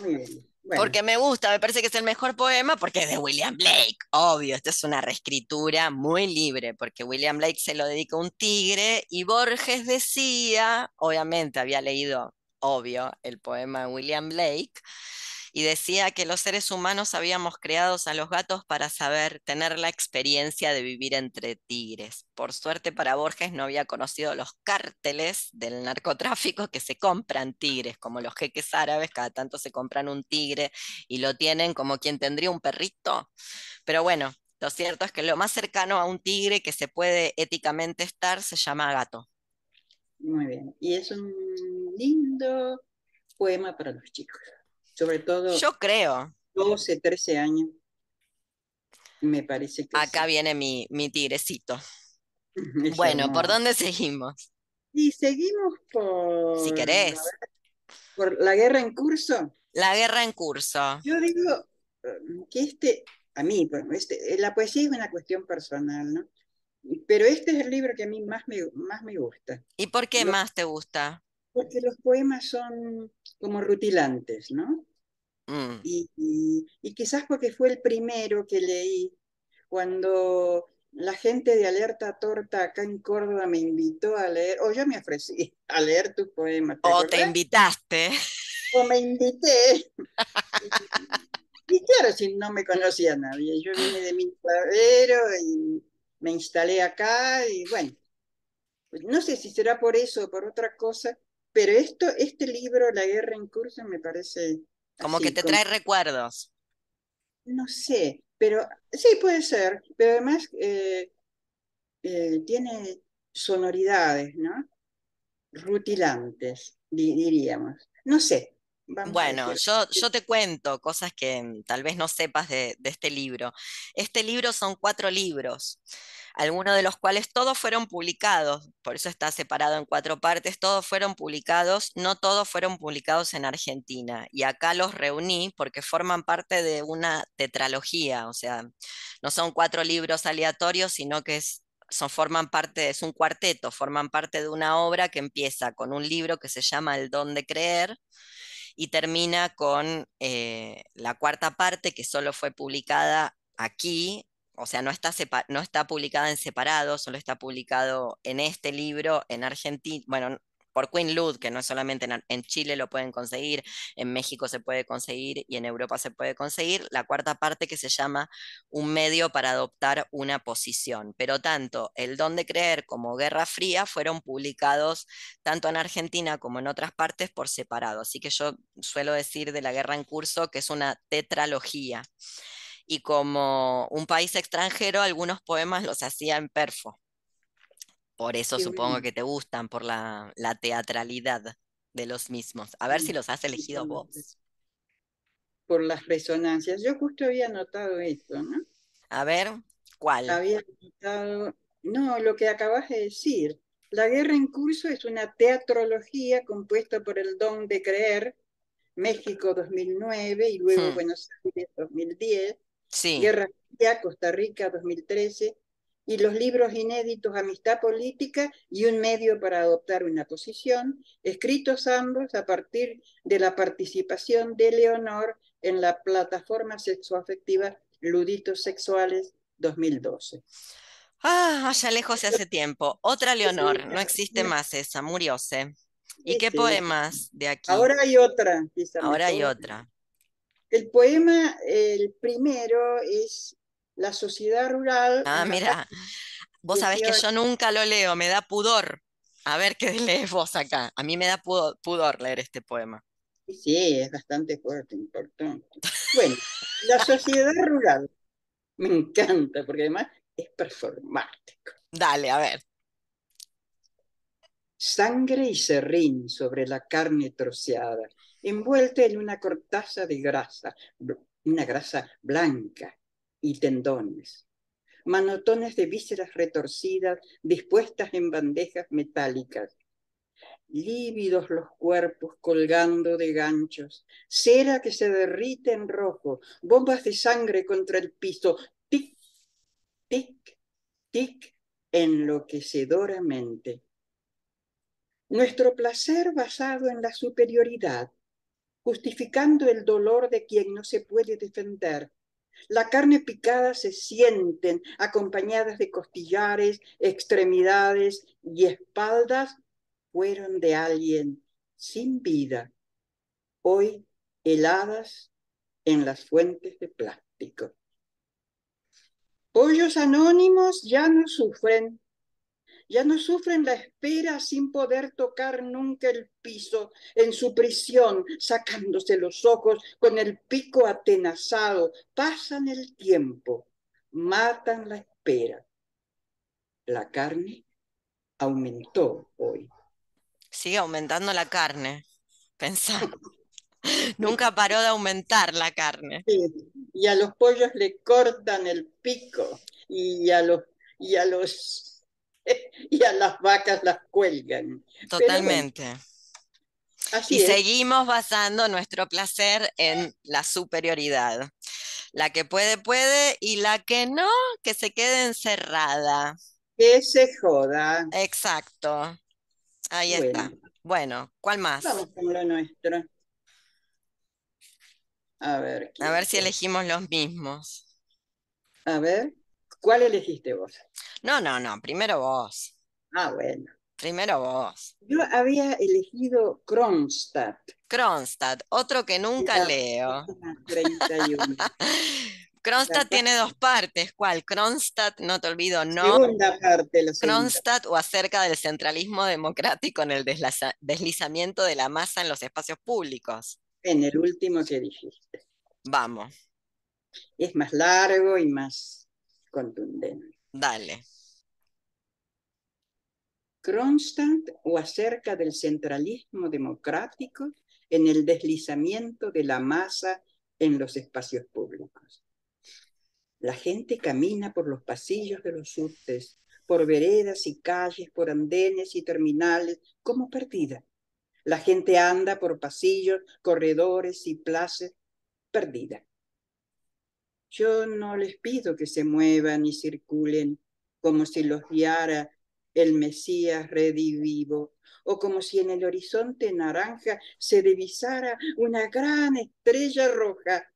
muy bien. Porque me gusta, me parece que es el mejor poema porque es de William Blake, obvio, esto es una reescritura muy libre, porque William Blake se lo dedica a un tigre y Borges decía, obviamente había leído, obvio, el poema de William Blake, y decía que los seres humanos habíamos creados a los gatos para saber tener la experiencia de vivir entre tigres. Por suerte para Borges no había conocido los cárteles del narcotráfico que se compran tigres, como los jeques árabes, cada tanto se compran un tigre y lo tienen como quien tendría un perrito. Pero bueno, lo cierto es que lo más cercano a un tigre que se puede éticamente estar se llama gato. Muy bien, y es un lindo poema para los chicos sobre todo. Yo creo. 12, 13 años. Me parece que. Acá viene mi, mi tigrecito. bueno, ¿por dónde seguimos? Y seguimos por. Si querés. Por la guerra en curso. La guerra en curso. Yo digo eh, que este, a mí, este, la poesía es una cuestión personal, ¿no? Pero este es el libro que a mí más me, más me gusta. ¿Y por qué más te gusta? Porque los poemas son como rutilantes, ¿no? Mm. Y, quizás porque fue el primero que leí cuando la gente de Alerta Torta acá en Córdoba me invitó a leer, o yo me ofrecí a leer tus poemas. o te invitaste. O me invité. y, claro, si no me conocía nadie, yo vine de mi cuadrero y me instalé acá y bueno, no sé si será por eso o por otra cosa, pero esto, este libro, La guerra en curso, me parece como que te trae recuerdos. No sé, pero sí puede ser, pero además eh, eh, tiene sonoridades, ¿no? Rutilantes, diríamos. No sé. bueno, yo, yo te cuento cosas que mm, tal vez no sepas de, de este libro. Este libro son cuatro libros algunos de los cuales todos fueron publicados, por eso está separado en cuatro partes, todos fueron publicados, no todos fueron publicados en Argentina. Y acá los reuní porque forman parte de una tetralogía, o sea, no son cuatro libros aleatorios, sino que es son, forman parte, es un cuarteto, forman parte de una obra que empieza con un libro que se llama El don de creer y termina con eh, la cuarta parte que solo fue publicada aquí o sea, no está, no está publicada en separado, solo está publicado en este libro en Argentina, bueno, por Queen Lud, que no es solamente en, Chile lo pueden conseguir, en México se puede conseguir y en Europa se puede conseguir, la cuarta parte que se llama Un medio para adoptar una posición. Pero tanto El don de creer como Guerra Fría fueron publicados tanto en Argentina como en otras partes por separado. Así que yo suelo decir de la guerra en curso que es una tetralogía y como un país extranjero, algunos poemas los hacía en perfo. Por eso supongo que te gustan, por la, teatralidad de los mismos. A ver si los has elegido vos. Por las resonancias. Yo justo había notado esto, ¿no? A ver, ¿cuál? Había notado, no, lo que acabas de decir. La guerra en curso es una teatrología compuesta por el don de creer, México 2009 y luego hmm. Buenos Aires 2010, Guerra Fría, Costa Rica 2013, y los libros inéditos Amistad Política y Un medio para adoptar una posición, escritos ambos a partir de la participación de Leonor en la plataforma sexoafectiva Luditos Sexuales 2012. Ah, allá lejos hace tiempo. Otra Leonor, no existe más esa, murióse. ¿Y qué poemas de aquí? Ahora hay otra. Ahora hay otra. El poema, el primero es La sociedad rural. Ah, mira, Vos sabés que yo nunca lo leo, me da pudor. A ver qué lees vos acá. A mí me da pudor, leer este poema. Sí, es bastante fuerte, importante. Bueno, la sociedad rural me encanta porque además es performático. Dale, a ver. Sangre y serrín sobre la carne troceada, envuelta en una cortaza de grasa, una grasa blanca y tendones. Manotones de vísceras retorcidas dispuestas en bandejas metálicas. Lívidos los cuerpos colgando de ganchos, cera que se derrite en rojo, bombas de sangre contra el piso, tic, tic, tic, enloquecedoramente nuestro placer basado en la superioridad, justificando el dolor de quien no se puede defender. La carne picada se sienten acompañadas de costillares, extremidades y espaldas fueron de alguien sin vida, hoy heladas en las fuentes de plástico. Pollos anónimos ya no sufren ya no sufren la espera sin poder tocar nunca el piso en su prisión, sacándose los ojos con el pico atenazado. Pasan el tiempo, matan la espera. La carne aumentó hoy. Sigue aumentando la carne. Pensá. Nunca paró de aumentar la carne. Y a los pollos le cortan el pico y a los, y a los y a las vacas las cuelgan. Totalmente. y seguimos basando nuestro placer en la superioridad. La que puede, puede, y la que no, que se quede encerrada. Que se joda. Exacto. Ahí está. Bueno, ¿cuál más? Vamos con lo nuestro. A ver. A ver si elegimos los mismos. A ver, ¿cuál elegiste vos? No, no, no, primero vos. Ah, bueno. Primero vos. Yo había elegido Kronstadt. Kronstadt, otro que nunca leo. 31. Kronstadt tiene dos partes. ¿Cuál? Kronstadt, no te olvido, no. Segunda parte, la Kronstadt o acerca del centralismo democrático en el deslizamiento de la masa en los espacios públicos. En el último que dijiste. Vamos. Es más largo y más contundente. Dale. Kronstadt o acerca del centralismo democrático en el deslizamiento de la masa en los espacios públicos. La gente camina por los pasillos de los subtes, por veredas y calles, por andenes y terminales, como perdida. La gente anda por pasillos, corredores y plazas, perdida. Yo no les pido que se muevan y circulen como si los guiara el Mesías redivivo, o como si en el horizonte naranja se divisara una gran estrella roja.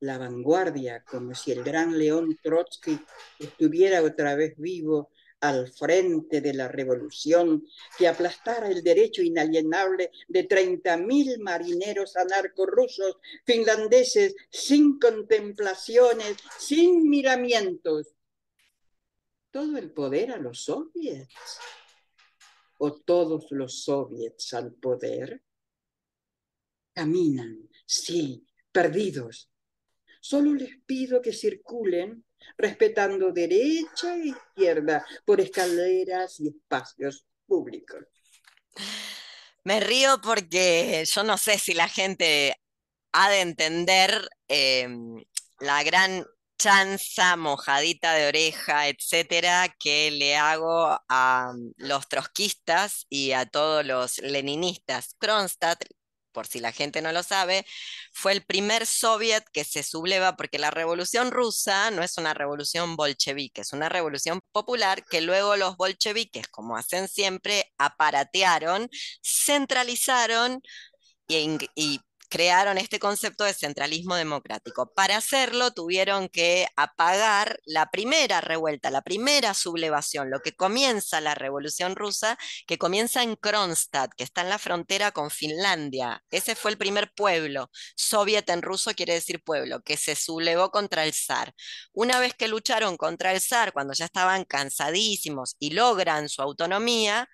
La vanguardia, como si el gran León Trotsky estuviera otra vez vivo al frente de la revolución que aplastara el derecho inalienable de 30.000 marineros anarcorrusos finlandeses sin contemplaciones, sin miramientos. ¿Todo el poder a los soviets? ¿O todos los soviets al poder? Caminan, sí, perdidos. Solo les pido que circulen respetando derecha e izquierda por escaleras y espacios públicos. Me río porque yo no sé si la gente ha de entender em, la gran chanza, mojadita de oreja, etcétera, que le hago a los trotskistas y a todos los leninistas. Kronstadt por si la gente no lo sabe, fue el primer soviet que se subleva porque la revolución rusa no es una revolución bolchevique, es una revolución popular que luego los bolcheviques, como hacen siempre, aparatearon, centralizaron y, crearon este concepto de centralismo democrático. Para hacerlo tuvieron que apagar la primera revuelta, la primera sublevación, lo que comienza la revolución rusa, que comienza en Kronstadt, que está en la frontera con Finlandia. Ese fue el primer pueblo. Soviet en ruso quiere decir pueblo, que se sublevó contra el zar. Una vez que lucharon contra el zar, cuando ya estaban cansadísimos y logran su autonomía,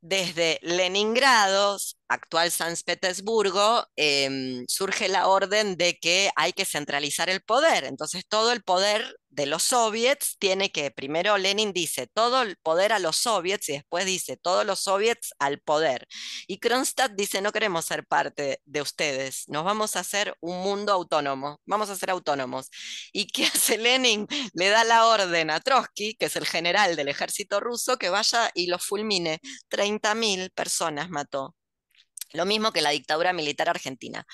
desde Leningrado, actual San Petersburgo, em, surge la orden de que hay que centralizar el poder. Entonces todo el poder de los soviets tiene que, primero Lenin dice todo el poder a los soviets y después dice todos los soviets al poder. Y Kronstadt dice no queremos ser parte de ustedes, nos vamos a hacer un mundo autónomo, vamos a ser autónomos. ¿Y qué hace Lenin? Le da la orden a Trotsky, que es el general del ejército ruso, que vaya y los fulmine. 30.000 personas mató. Lo mismo que la dictadura militar argentina.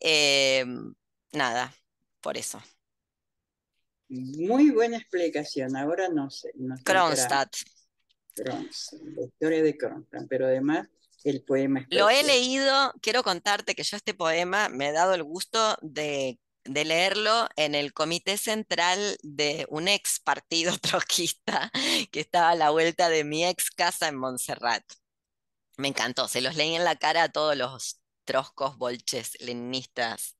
Em, nada, por eso. Muy buena explicación. Ahora no sé. Kronstadt. Kronstadt, la historia de Kronstadt, pero además el poema. Lo he leído, quiero contarte que yo este poema me he dado el gusto de, de leerlo en el comité central de un ex partido trotskista que estaba a la vuelta de mi ex casa en Montserrat. Me encantó, se los leí en la cara a todos los troscos, bolches, leninistas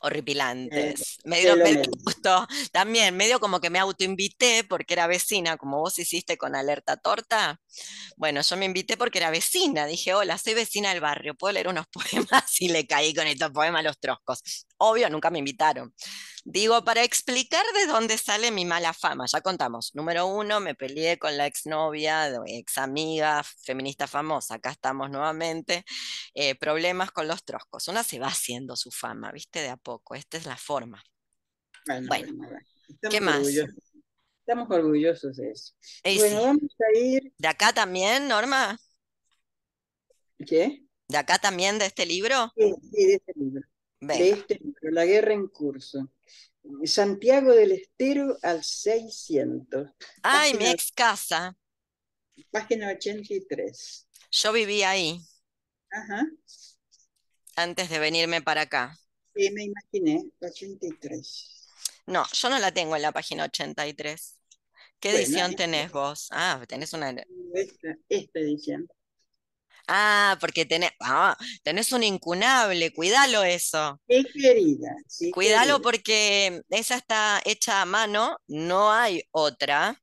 horripilantes. medio, me gustó. También, medio como que me autoinvité porque era vecina, como vos hiciste con Alerta Torta. Bueno, yo me invité porque era vecina. Dije, hola, soy vecina del barrio, ¿puedo leer unos poemas? Y le caí con estos poemas a los troscos. Obvio, nunca me invitaron. Digo, para explicar de dónde sale mi mala fama, ya contamos. Número uno, me peleé con la exnovia, ex amiga, feminista famosa. Acá estamos nuevamente. Eh, problemas con los troscos. Una se va haciendo su fama, ¿viste? De a poco. Esta es la forma. Bueno, ¿qué más? Estamos orgullosos de eso. bueno, vamos a ir. ¿De acá también, Norma? ¿Qué? ¿De acá también, de este libro? Sí, de este libro. De este libro, La guerra en curso. Santiago del Estero al 600. Ay, mi ex casa. Página 83. Yo viví ahí. Ajá. Antes de venirme para acá. Sí, me imaginé, 83. No, yo no la tengo en la página 83. ¿Qué edición tenés vos? Ah, tenés una. Esta, esta edición. Ah, porque tenés, ah, tenés un incunable, cuídalo eso. Qué querida. cuídalo porque esa está hecha a mano, no hay otra.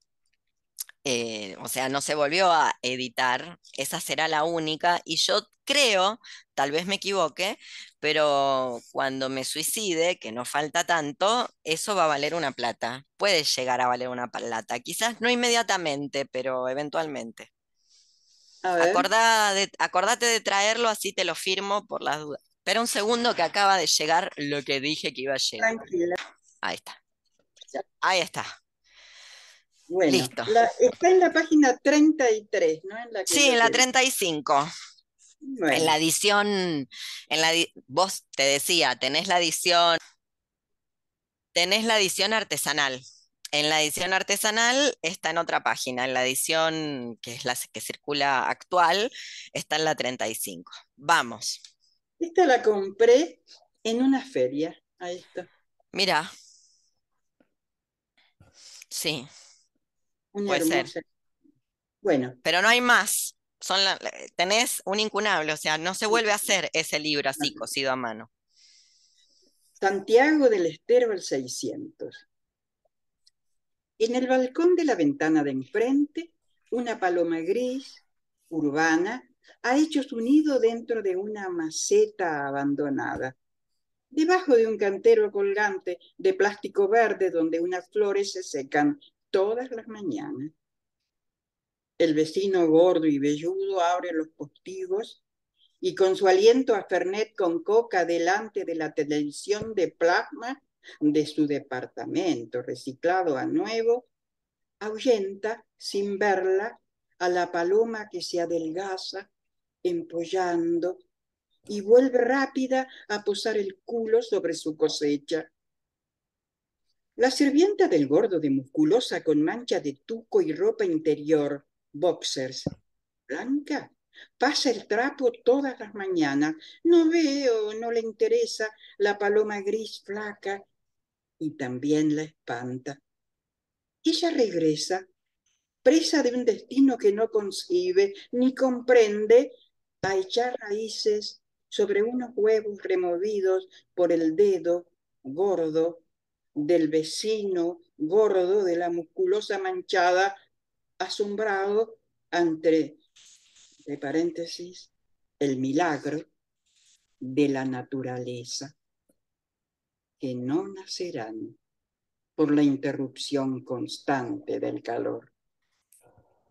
Eh, o sea, no se volvió a editar, esa será la única, y yo creo, tal vez me equivoque, pero cuando me suicide, que no falta tanto, eso va a valer una plata, puede llegar a valer una plata, quizás no inmediatamente, pero eventualmente. De, acordate de traerlo, así te lo firmo por las dudas. Espera un segundo que acaba de llegar lo que dije que iba a llegar. Tranquila. Ahí está. Ahí está. Bueno, Listo. está en la página 33, ¿no? En la sí, en la 35. En la edición, en la, vos te decía, tenés la edición, tenés la edición artesanal. En la edición artesanal está en otra página, en la edición que es la que circula actual está en la 35. Vamos. Esta la compré en una feria. Ahí está. Mira. Sí. Puede ser. Bueno. Pero no hay más. Son tenés un incunable, o sea, no se vuelve a hacer ese libro así cosido a mano. Santiago del Estero al 600. En el balcón de la ventana de enfrente, una paloma gris, urbana, ha hecho su nido dentro de una maceta abandonada, debajo de un cantero colgante de plástico verde donde unas flores se secan todas las mañanas. El vecino gordo y velludo abre los postigos y con su aliento a Fernet con coca delante de la televisión de plasma de su departamento reciclado a nuevo, ahuyenta sin verla a la paloma que se adelgaza empollando y vuelve rápida a posar el culo sobre su cosecha. La sirvienta del gordo de musculosa con mancha de tuco y ropa interior, boxers, blanca, Pasa el trapo todas las mañanas. No veo, no le interesa la paloma gris flaca y también la espanta. Ella regresa, presa de un destino que no concibe ni comprende, a echar raíces sobre unos huevos removidos por el dedo gordo del vecino gordo de la musculosa manchada, asombrado ante, paréntesis, el milagro de la naturaleza, que no nacerán por la interrupción constante del calor.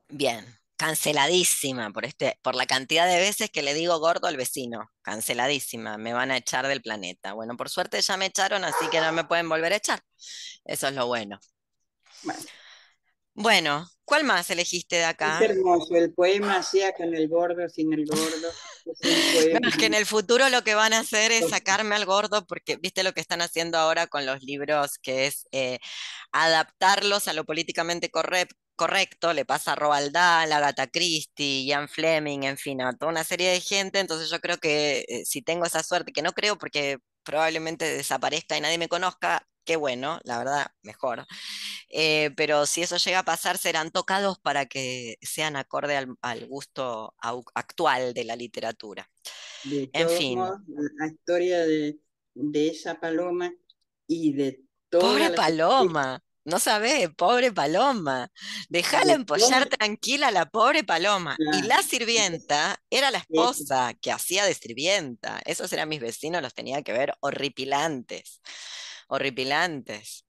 Bien, canceladísima por, este, por la cantidad de veces que le digo gordo al vecino. Canceladísima, me van a echar del planeta. Bueno, por suerte ya me echaron, así que no me pueden volver a echar. Eso es lo bueno. Bueno, ¿cuál más elegiste de acá? Es hermoso, el poema sea con el gordo, sin el gordo. Es que en el futuro lo que van a hacer es sacarme al gordo, porque viste lo que están haciendo ahora con los libros, que es eh, adaptarlos a lo políticamente correcto correcto, le pasa a Roald Dahl, a Agatha Christie, Ian Fleming, en fin, a toda una serie de gente, entonces yo creo que eh, si tengo esa suerte, que no creo porque probablemente desaparezca y nadie me conozca, qué bueno, la verdad, mejor. Eh, pero si eso llega a pasar, serán tocados para que sean acorde al, gusto actual de la literatura. en fin. la historia de, esa paloma y de toda Pobre paloma. No sabés, pobre paloma. Déjala empollar tranquila la pobre paloma. Y la sirvienta era la esposa que hacía de sirvienta. Esos eran mis vecinos, los tenía que ver horripilantes. Horripilantes.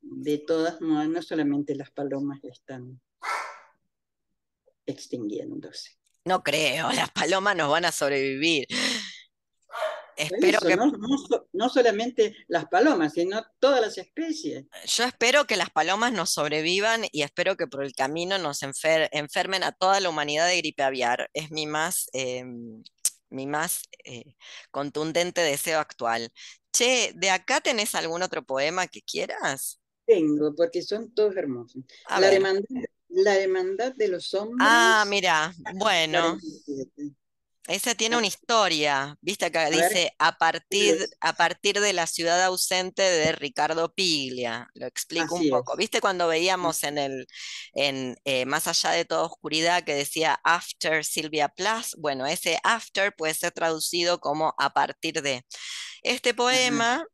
De todas maneras, no solamente las palomas están extinguiéndose. No creo, las palomas nos van a sobrevivir. Espero que... No, solamente las palomas, sino todas las especies. Yo espero que las palomas nos sobrevivan y espero que por el camino nos enfermen a toda la humanidad de gripe aviar. Es mi más, em, mi más eh, contundente deseo actual. Che, ¿de acá tenés algún otro poema que quieras? Tengo, porque son todos hermosos. La hermandad, la hermandad, de los hombres. Ah, mira, bueno. Ese tiene una historia, viste acá, dice a partir, a partir de la ciudad ausente de Ricardo Piglia. Lo explico un poco. ¿Viste cuando veíamos en el en eh, Más allá de toda oscuridad que decía After Silvia Plath? Bueno, ese after puede ser traducido como a partir de. Este poema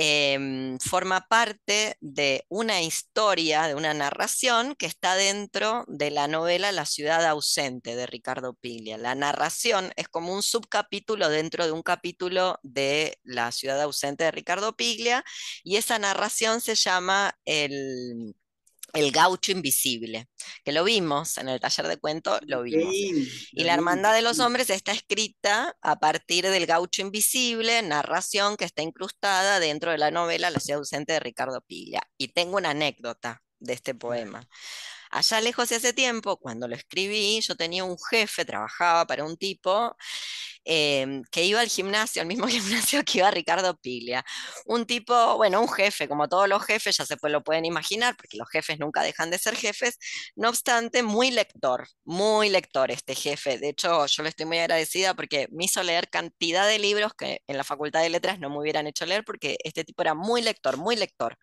Em, forma parte de una historia, de una narración que está dentro de la novela La ciudad ausente de Ricardo Piglia. La narración es como un subcapítulo dentro de un capítulo de La ciudad ausente de Ricardo Piglia y esa narración se llama el el gaucho invisible, que lo vimos en el taller de cuento, lo vimos. y la Hermandad de los Hombres está escrita a partir del gaucho invisible, narración que está incrustada dentro de la novela La ciudad ausente de Ricardo Pilla. Y tengo una anécdota de este poema. Allá lejos de hace tiempo, cuando lo escribí, yo tenía un jefe, trabajaba para un tipo em, que iba al gimnasio, al mismo gimnasio que iba Ricardo Piglia. Un tipo, bueno, un jefe, como todos los jefes, ya se lo pueden imaginar, porque los jefes nunca dejan de ser jefes, no obstante, muy lector, muy lector este jefe. De hecho, yo le estoy muy agradecida porque me hizo leer cantidad de libros que en la Facultad de Letras no me hubieran hecho leer, porque este tipo era muy lector, muy lector.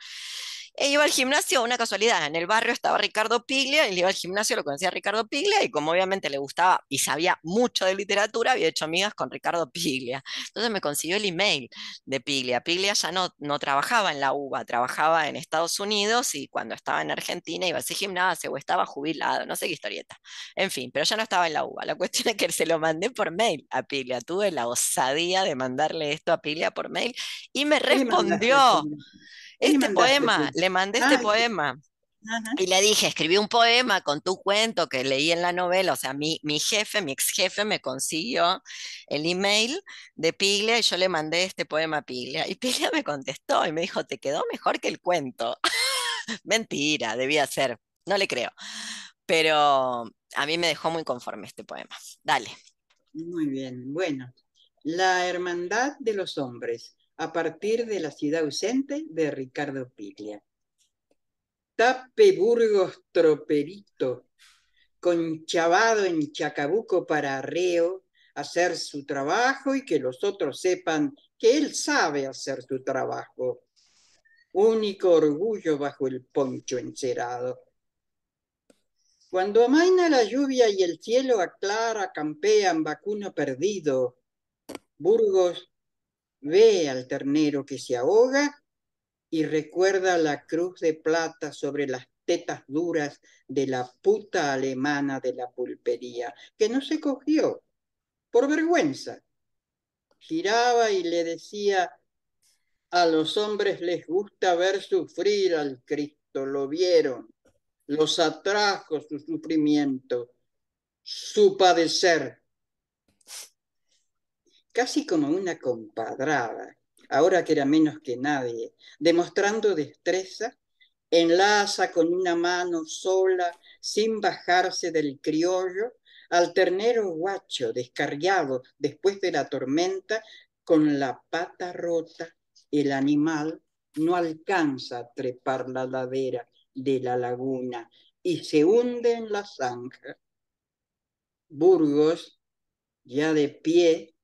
E iba al gimnasio, una casualidad, en el barrio estaba Ricardo Piglia, él iba al gimnasio, lo conocía Ricardo Piglia, y como obviamente le gustaba y sabía mucho de literatura, había hecho amigas con Ricardo Piglia. Entonces me consiguió el email de Piglia. Piglia ya no, no trabajaba en la UBA, trabajaba en Estados Unidos y cuando estaba en Argentina iba a ese gimnasio o estaba jubilado, no sé qué historieta. En fin, pero ya no estaba en la UBA. La cuestión es que se lo mandé por mail a Piglia. Tuve la osadía de mandarle esto a Piglia por mail y me respondió este poema, le mandé este poema. Y le dije, escribí un poema con tu cuento que leí en la novela, o sea, mi, mi jefe, mi ex jefe me consiguió el email de Piglia y yo le mandé este poema a Piglia. Y Piglia me contestó y me dijo, te quedó mejor que el cuento. Mentira, debía ser, no le creo. Pero a mí me dejó muy conforme este poema. Dale. Muy bien, bueno. La hermandad de los hombres a partir de La ciudad ausente de Ricardo Piglia. Tape Burgos troperito, conchavado en Chacabuco para arreo, hacer su trabajo y que los otros sepan que él sabe hacer su trabajo. Único orgullo bajo el poncho encerado. Cuando amaina la lluvia y el cielo aclara, campean vacuno perdido. Burgos ve al ternero que se ahoga y recuerda la cruz de plata sobre las tetas duras de la puta alemana de la pulpería, que no se cogió por vergüenza. Giraba y le decía, a los hombres les gusta ver sufrir al Cristo, lo vieron, los atrajo su sufrimiento, su padecer. Casi como una compadrada, ahora que era menos que nadie, demostrando destreza, enlaza con una mano sola, sin bajarse del criollo, al ternero guacho descarriado después de la tormenta, con la pata rota, el animal no alcanza a trepar la ladera de la laguna y se hunde en la zanja. Burgos, ya de pie,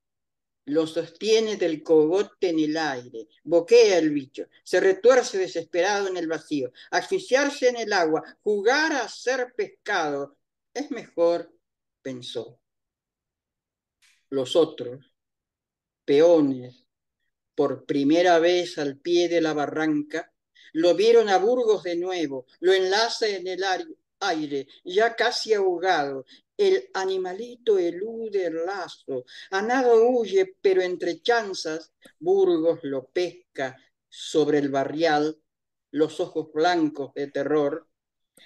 lo sostiene del cogote en el aire, boquea el bicho, se retuerce desesperado en el vacío, asfixiarse en el agua, jugar a ser pescado. Es mejor, pensó. Los otros, peones, por primera vez al pie de la barranca, lo vieron a Burgos de nuevo, lo enlaza en el aire, ya casi ahogado, el animalito elude el lazo, a nada huye, pero entre chanzas, Burgos lo pesca sobre el barrial, los ojos blancos de terror,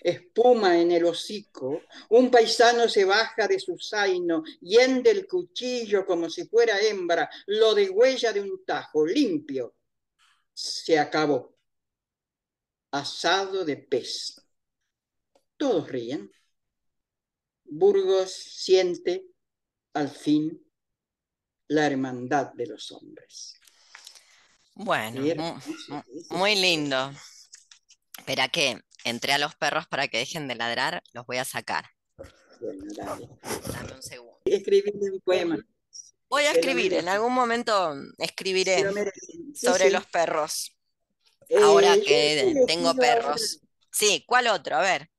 espuma en el hocico, un paisano se baja de su zaino, yende el cuchillo como si fuera hembra, lo degüella de un tajo, limpio. Se acabó. Asado de pez. Todos ríen. Burgos siente al fin la hermandad de los hombres. Bueno, muy, lindo. Espera que entré a los perros para que dejen de ladrar, los voy a sacar. Bueno, dale. Dame un segundo. Escribir un poema. Voy a escribir, en algún momento escribiré sobre los perros. Ahora eh, que tengo perros. Sí, ¿cuál otro? A ver.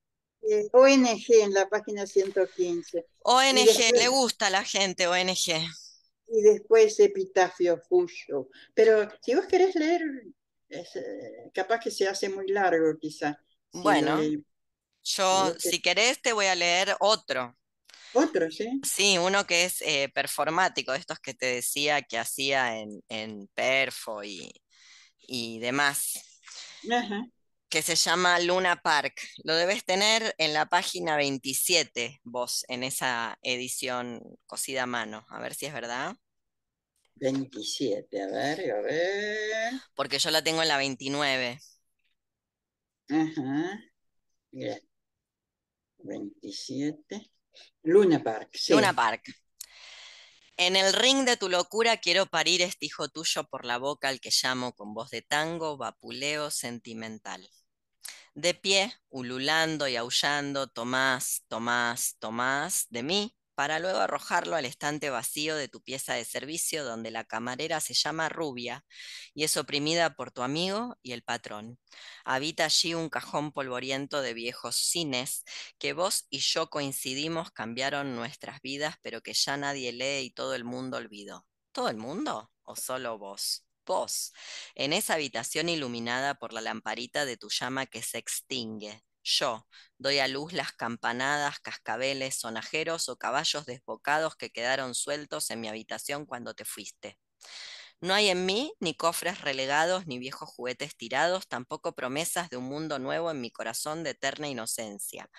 Eh, ONG en la página 115. ONG, le gusta a la gente ONG. Y después Epitafio Fuyo. Pero si vos querés leer, eh, capaz que se hace muy largo quizá. bueno, yo si querés te voy a leer otro. Otro, sí. Sí, uno que es eh, performático, estos que te decía que hacía en, en Perfo y, y demás. Ajá que se llama Luna Park. Lo debes tener en la página 27, vos, en esa edición cosida a mano. A ver si es verdad. 27, a ver, a ver. Porque yo la tengo en la 29. Ajá. Bien. 27. Luna Park. Sí. Luna Park. En el ring de tu locura quiero parir este hijo tuyo por la boca al que llamo con voz de tango, vapuleo sentimental. De pie, ululando y aullando, Tomás, Tomás, Tomás, de mí, para luego arrojarlo al estante vacío de tu pieza de servicio donde la camarera se llama Rubia y es oprimida por tu amigo y el patrón. Habita allí un cajón polvoriento de viejos cines que vos y yo coincidimos cambiaron nuestras vidas, pero que ya nadie lee y todo el mundo olvidó. ¿Todo el mundo o solo vos? Vos, en esa habitación iluminada por la lamparita de tu llama que se extingue yo doy a luz las campanadas, cascabeles, sonajeros o caballos desbocados que quedaron sueltos en mi habitación cuando te fuiste. No hay en mí ni cofres relegados, ni viejos juguetes tirados, tampoco promesas de un mundo nuevo en mi corazón de eterna inocencia.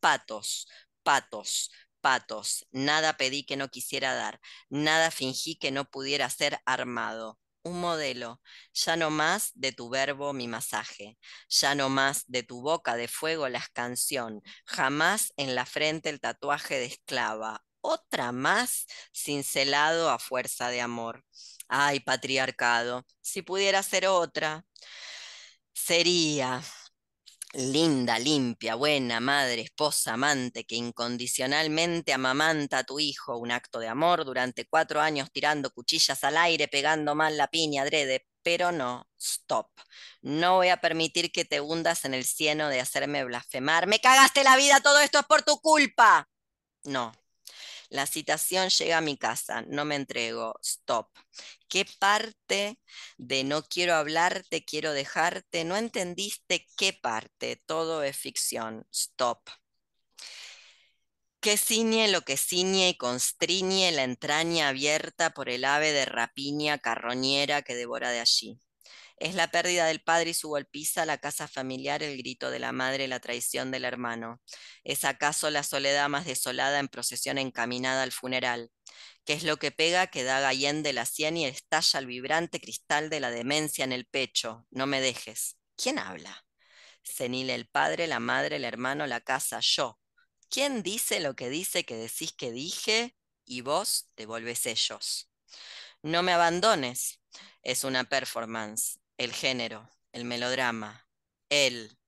Patos, patos, patos, nada pedí que no quisiera dar, nada fingí que no pudiera ser armado un modelo, ya no más de tu verbo mi masaje, ya no más de tu boca de fuego la canción, jamás en la frente el tatuaje de esclava, otra más cincelado a fuerza de amor. Ay, patriarcado, si pudiera ser otra, sería linda, limpia, buena, madre, esposa, amante, que incondicionalmente amamanta a tu hijo, un acto de amor durante cuatro años tirando cuchillas al aire, pegando mal la piña adrede, pero no, stop. No voy a permitir que te hundas en el cieno de hacerme blasfemar. Me cagaste la vida, todo esto es por tu culpa. No, la citación llega a mi casa, no me entrego, stop. ¿Qué parte de no quiero hablarte, quiero dejarte? No entendiste qué parte, todo es ficción, stop. Que ciñe lo que ciñe y constriñe la entraña abierta por el ave de rapiña carroñera que devora de allí. Es la pérdida del padre y su golpiza, la casa familiar, el grito de la madre, la traición del hermano. ¿Es acaso la soledad más desolada en procesión encaminada al funeral? ¿Qué es lo que pega que da Gallén de la sien y estalla el vibrante cristal de la demencia en el pecho? No me dejes. ¿Quién habla? Senil el padre, la madre, el hermano, la casa, yo. ¿Quién dice lo que dice que decís que dije? Y vos devolves ellos. No me abandones. Es una performance el género, el melodrama, el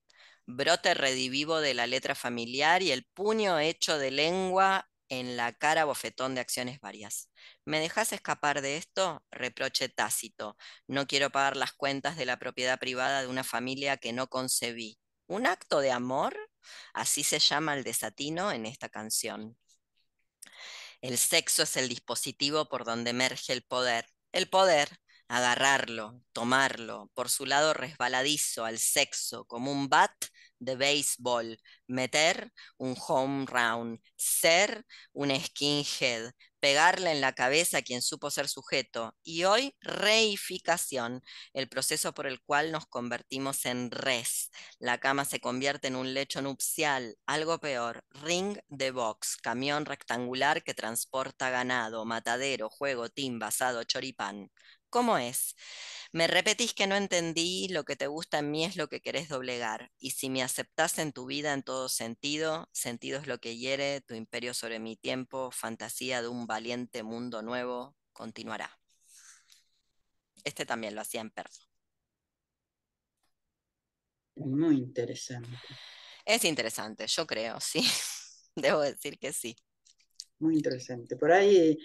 brote redivivo de la letra familiar y el puño hecho de lengua en la cara bofetón de acciones varias. ¿Me dejas escapar de esto? Reproche tácito. No quiero pagar las cuentas de la propiedad privada de una familia que no concebí. ¿Un acto de amor? Así se llama el desatino en esta canción. El sexo es el dispositivo por donde emerge el poder. El poder agarrarlo, tomarlo, por su lado resbaladizo al sexo, como un bat de béisbol, meter un home round, ser un skinhead, pegarle en la cabeza a quien supo ser sujeto, y hoy reificación, el proceso por el cual nos convertimos en res. La cama se convierte en un lecho nupcial, algo peor, ring de box, camión rectangular que transporta ganado, matadero, juego, timba, asado, choripán. ¿Cómo es? Me repetís que no entendí, lo que te gusta en mí es lo que querés doblegar, y si me aceptás en tu vida en todo sentido, sentido es lo que hiere, tu imperio sobre mi tiempo, fantasía de un valiente mundo nuevo, continuará. Este también lo hacía en perso. Muy interesante. Es interesante, yo creo, sí. Debo decir que sí. Muy interesante. Por ahí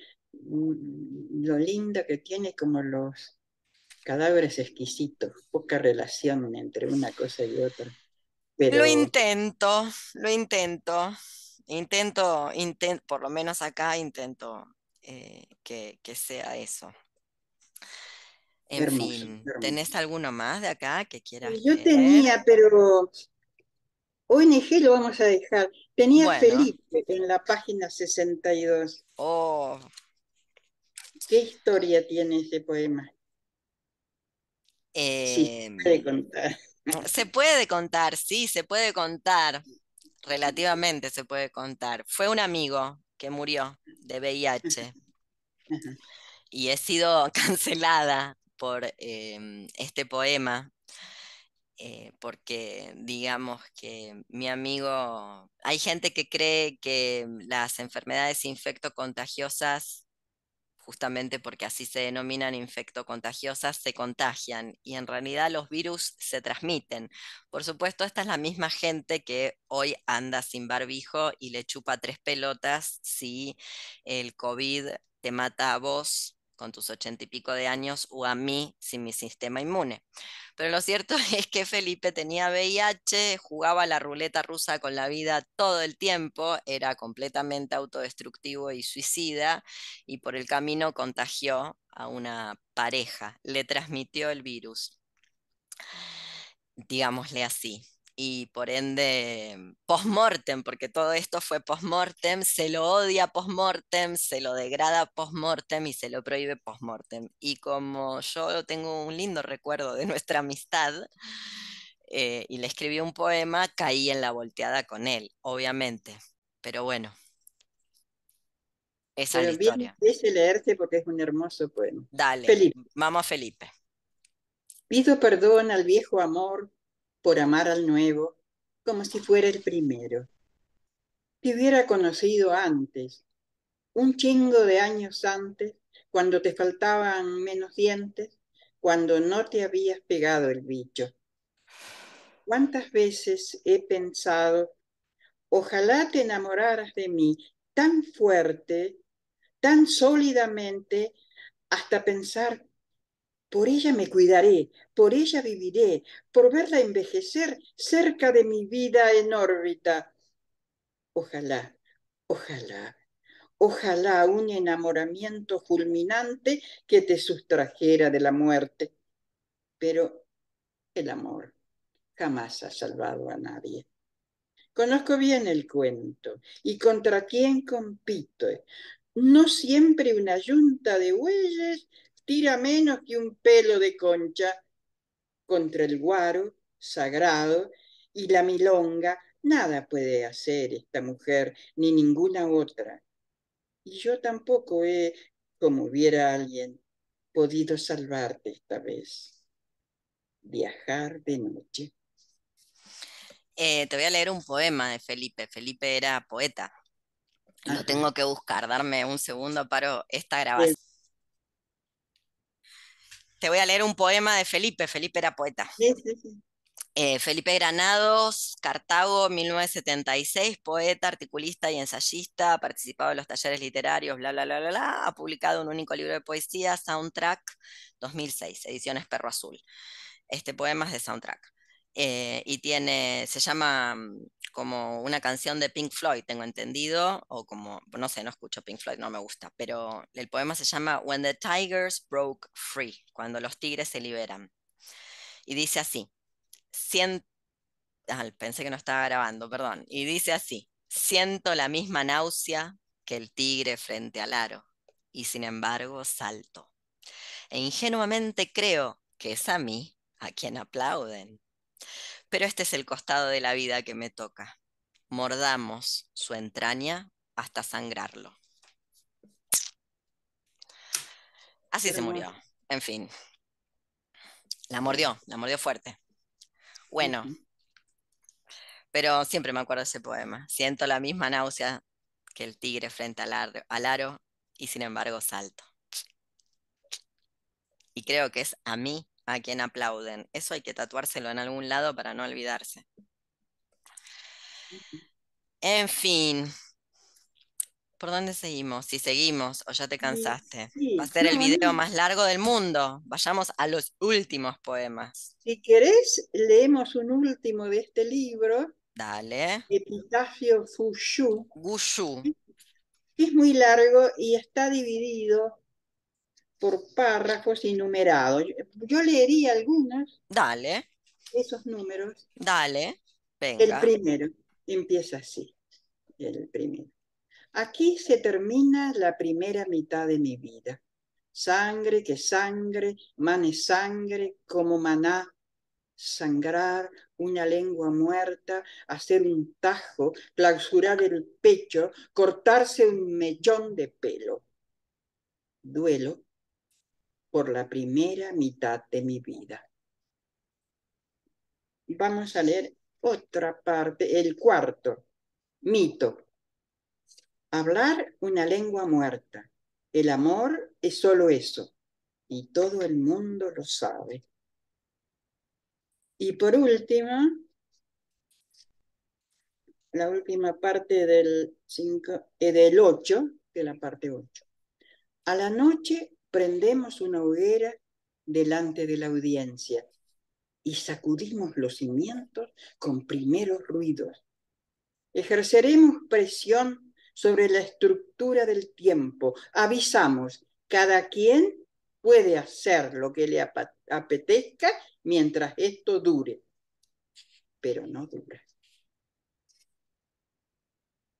lo linda que tiene como los cadáveres exquisitos, poca relación entre una cosa y otra. Pero... Lo intento, lo intento, intento, intento, por lo menos acá intento eh, que, sea eso. En fin, ¿tenés alguno más de acá que quieras? Yo tenía, pero ONG lo vamos a dejar. Tenía Felipe en la página 62. Oh, ¿Qué historia tiene ese poema? se puede em, contar. Se puede contar, sí, se puede contar. Relativamente se puede contar. Fue un amigo que murió de VIH y he sido cancelada por em, este poema eh, porque digamos que mi amigo, hay gente que cree que las enfermedades infectocontagiosas justamente porque así se denominan infectocontagiosas, se contagian y en realidad los virus se transmiten. Por supuesto, esta es la misma gente que hoy anda sin barbijo y le chupa tres pelotas si el COVID te mata a vos con tus ochenta y pico de años o a mí sin mi sistema inmune. Pero lo cierto es que Felipe tenía VIH, jugaba la ruleta rusa con la vida todo el tiempo, era completamente autodestructivo y suicida y por el camino contagió a una pareja, le transmitió el virus, digámosle así y por ende post-mortem, porque todo esto fue post-mortem, se lo odia post-mortem, se lo degrada post-mortem y se lo prohíbe post-mortem. Y como yo tengo un lindo recuerdo de nuestra amistad eh, y le escribí un poema, caí en la volteada con él, obviamente. Pero bueno, esa es la historia. Leerte porque es un hermoso poema. Dale, Felipe. vamos a Felipe. Pido perdón al viejo amor por amar al nuevo como si fuera el primero. Te hubiera conocido antes, un chingo de años antes, cuando te faltaban menos dientes, cuando no te habías pegado el bicho. ¿Cuántas veces he pensado, ojalá te enamoraras de mí tan fuerte, tan sólidamente, hasta pensar, por ella me cuidaré, por ella viviré, por verla envejecer cerca de mi vida en órbita. Ojalá, ojalá, ojalá un enamoramiento fulminante que te sustrajera de la muerte. Pero el amor jamás ha salvado a nadie. Conozco bien el cuento y contra quién compito. No siempre una yunta de bueyes tira menos que un pelo de concha contra el guaro sagrado y la milonga. Nada puede hacer esta mujer ni ninguna otra. Y yo tampoco he, como hubiera alguien, podido salvarte esta vez. Viajar de noche. Eh, te voy a leer un poema de Felipe. Felipe era poeta. Lo tengo que buscar, darme un segundo, paro esta grabación. Te voy a leer un poema de Felipe. Felipe era poeta. Eh, Felipe Granados, Cartago, 1976, poeta, articulista y ensayista, ha participado en los talleres literarios, bla, bla, bla, bla, bla, ha publicado un único libro de poesía, Soundtrack, 2006, ediciones Perro Azul. Este poema es de Soundtrack. Eh, y tiene, se llama mm, como una canción de Pink Floyd, tengo entendido, o como, no sé, no escucho Pink Floyd, no me gusta, pero el poema se llama When the Tigers Broke Free, cuando los tigres se liberan. Y dice así, siento, pensé que no estaba grabando, perdón, y dice así, siento la misma náusea que el tigre frente al aro, y sin embargo salto. E ingenuamente creo que es a mí a quien aplauden pero este es el costado de la vida que me toca. Mordamos su entraña hasta sangrarlo. Así se murió. En fin. La mordió, la mordió fuerte. Bueno. Pero siempre me acuerdo de ese poema. Siento la misma náusea que el tigre frente al, al aro y sin embargo salto. Y creo que es a mí a quien aplauden. Eso hay que tatuárselo en algún lado para no olvidarse. En fin, ¿por dónde seguimos? Si seguimos o ya te cansaste. Va a ser el video más largo del mundo. Vayamos a los últimos poemas. Si querés, leemos un último de este libro. Dale. Epitafio Fushu. Gushu. Es muy largo y está dividido por párrafos y numerados. Yo leería algunos. Dale. Esos números. Dale. Venga. El primero empieza así. El primero. Aquí se termina la primera mitad de mi vida. Sangre que sangre, mane sangre como maná, sangrar una lengua muerta, hacer un tajo, clausurar el pecho, cortarse un mechón de pelo. Duelo por la primera mitad de mi vida. Vamos a leer otra parte, el cuarto, mito. Hablar una lengua muerta. El amor es solo eso, y todo el mundo lo sabe. Y por último, la última parte del, cinco, eh, del 8, de la parte 8. A la noche prendemos una hoguera delante de la audiencia y sacudimos los cimientos con primeros ruidos. Ejerceremos presión sobre la estructura del tiempo. Avisamos, cada quien puede hacer lo que le apetezca mientras esto dure, pero no dura.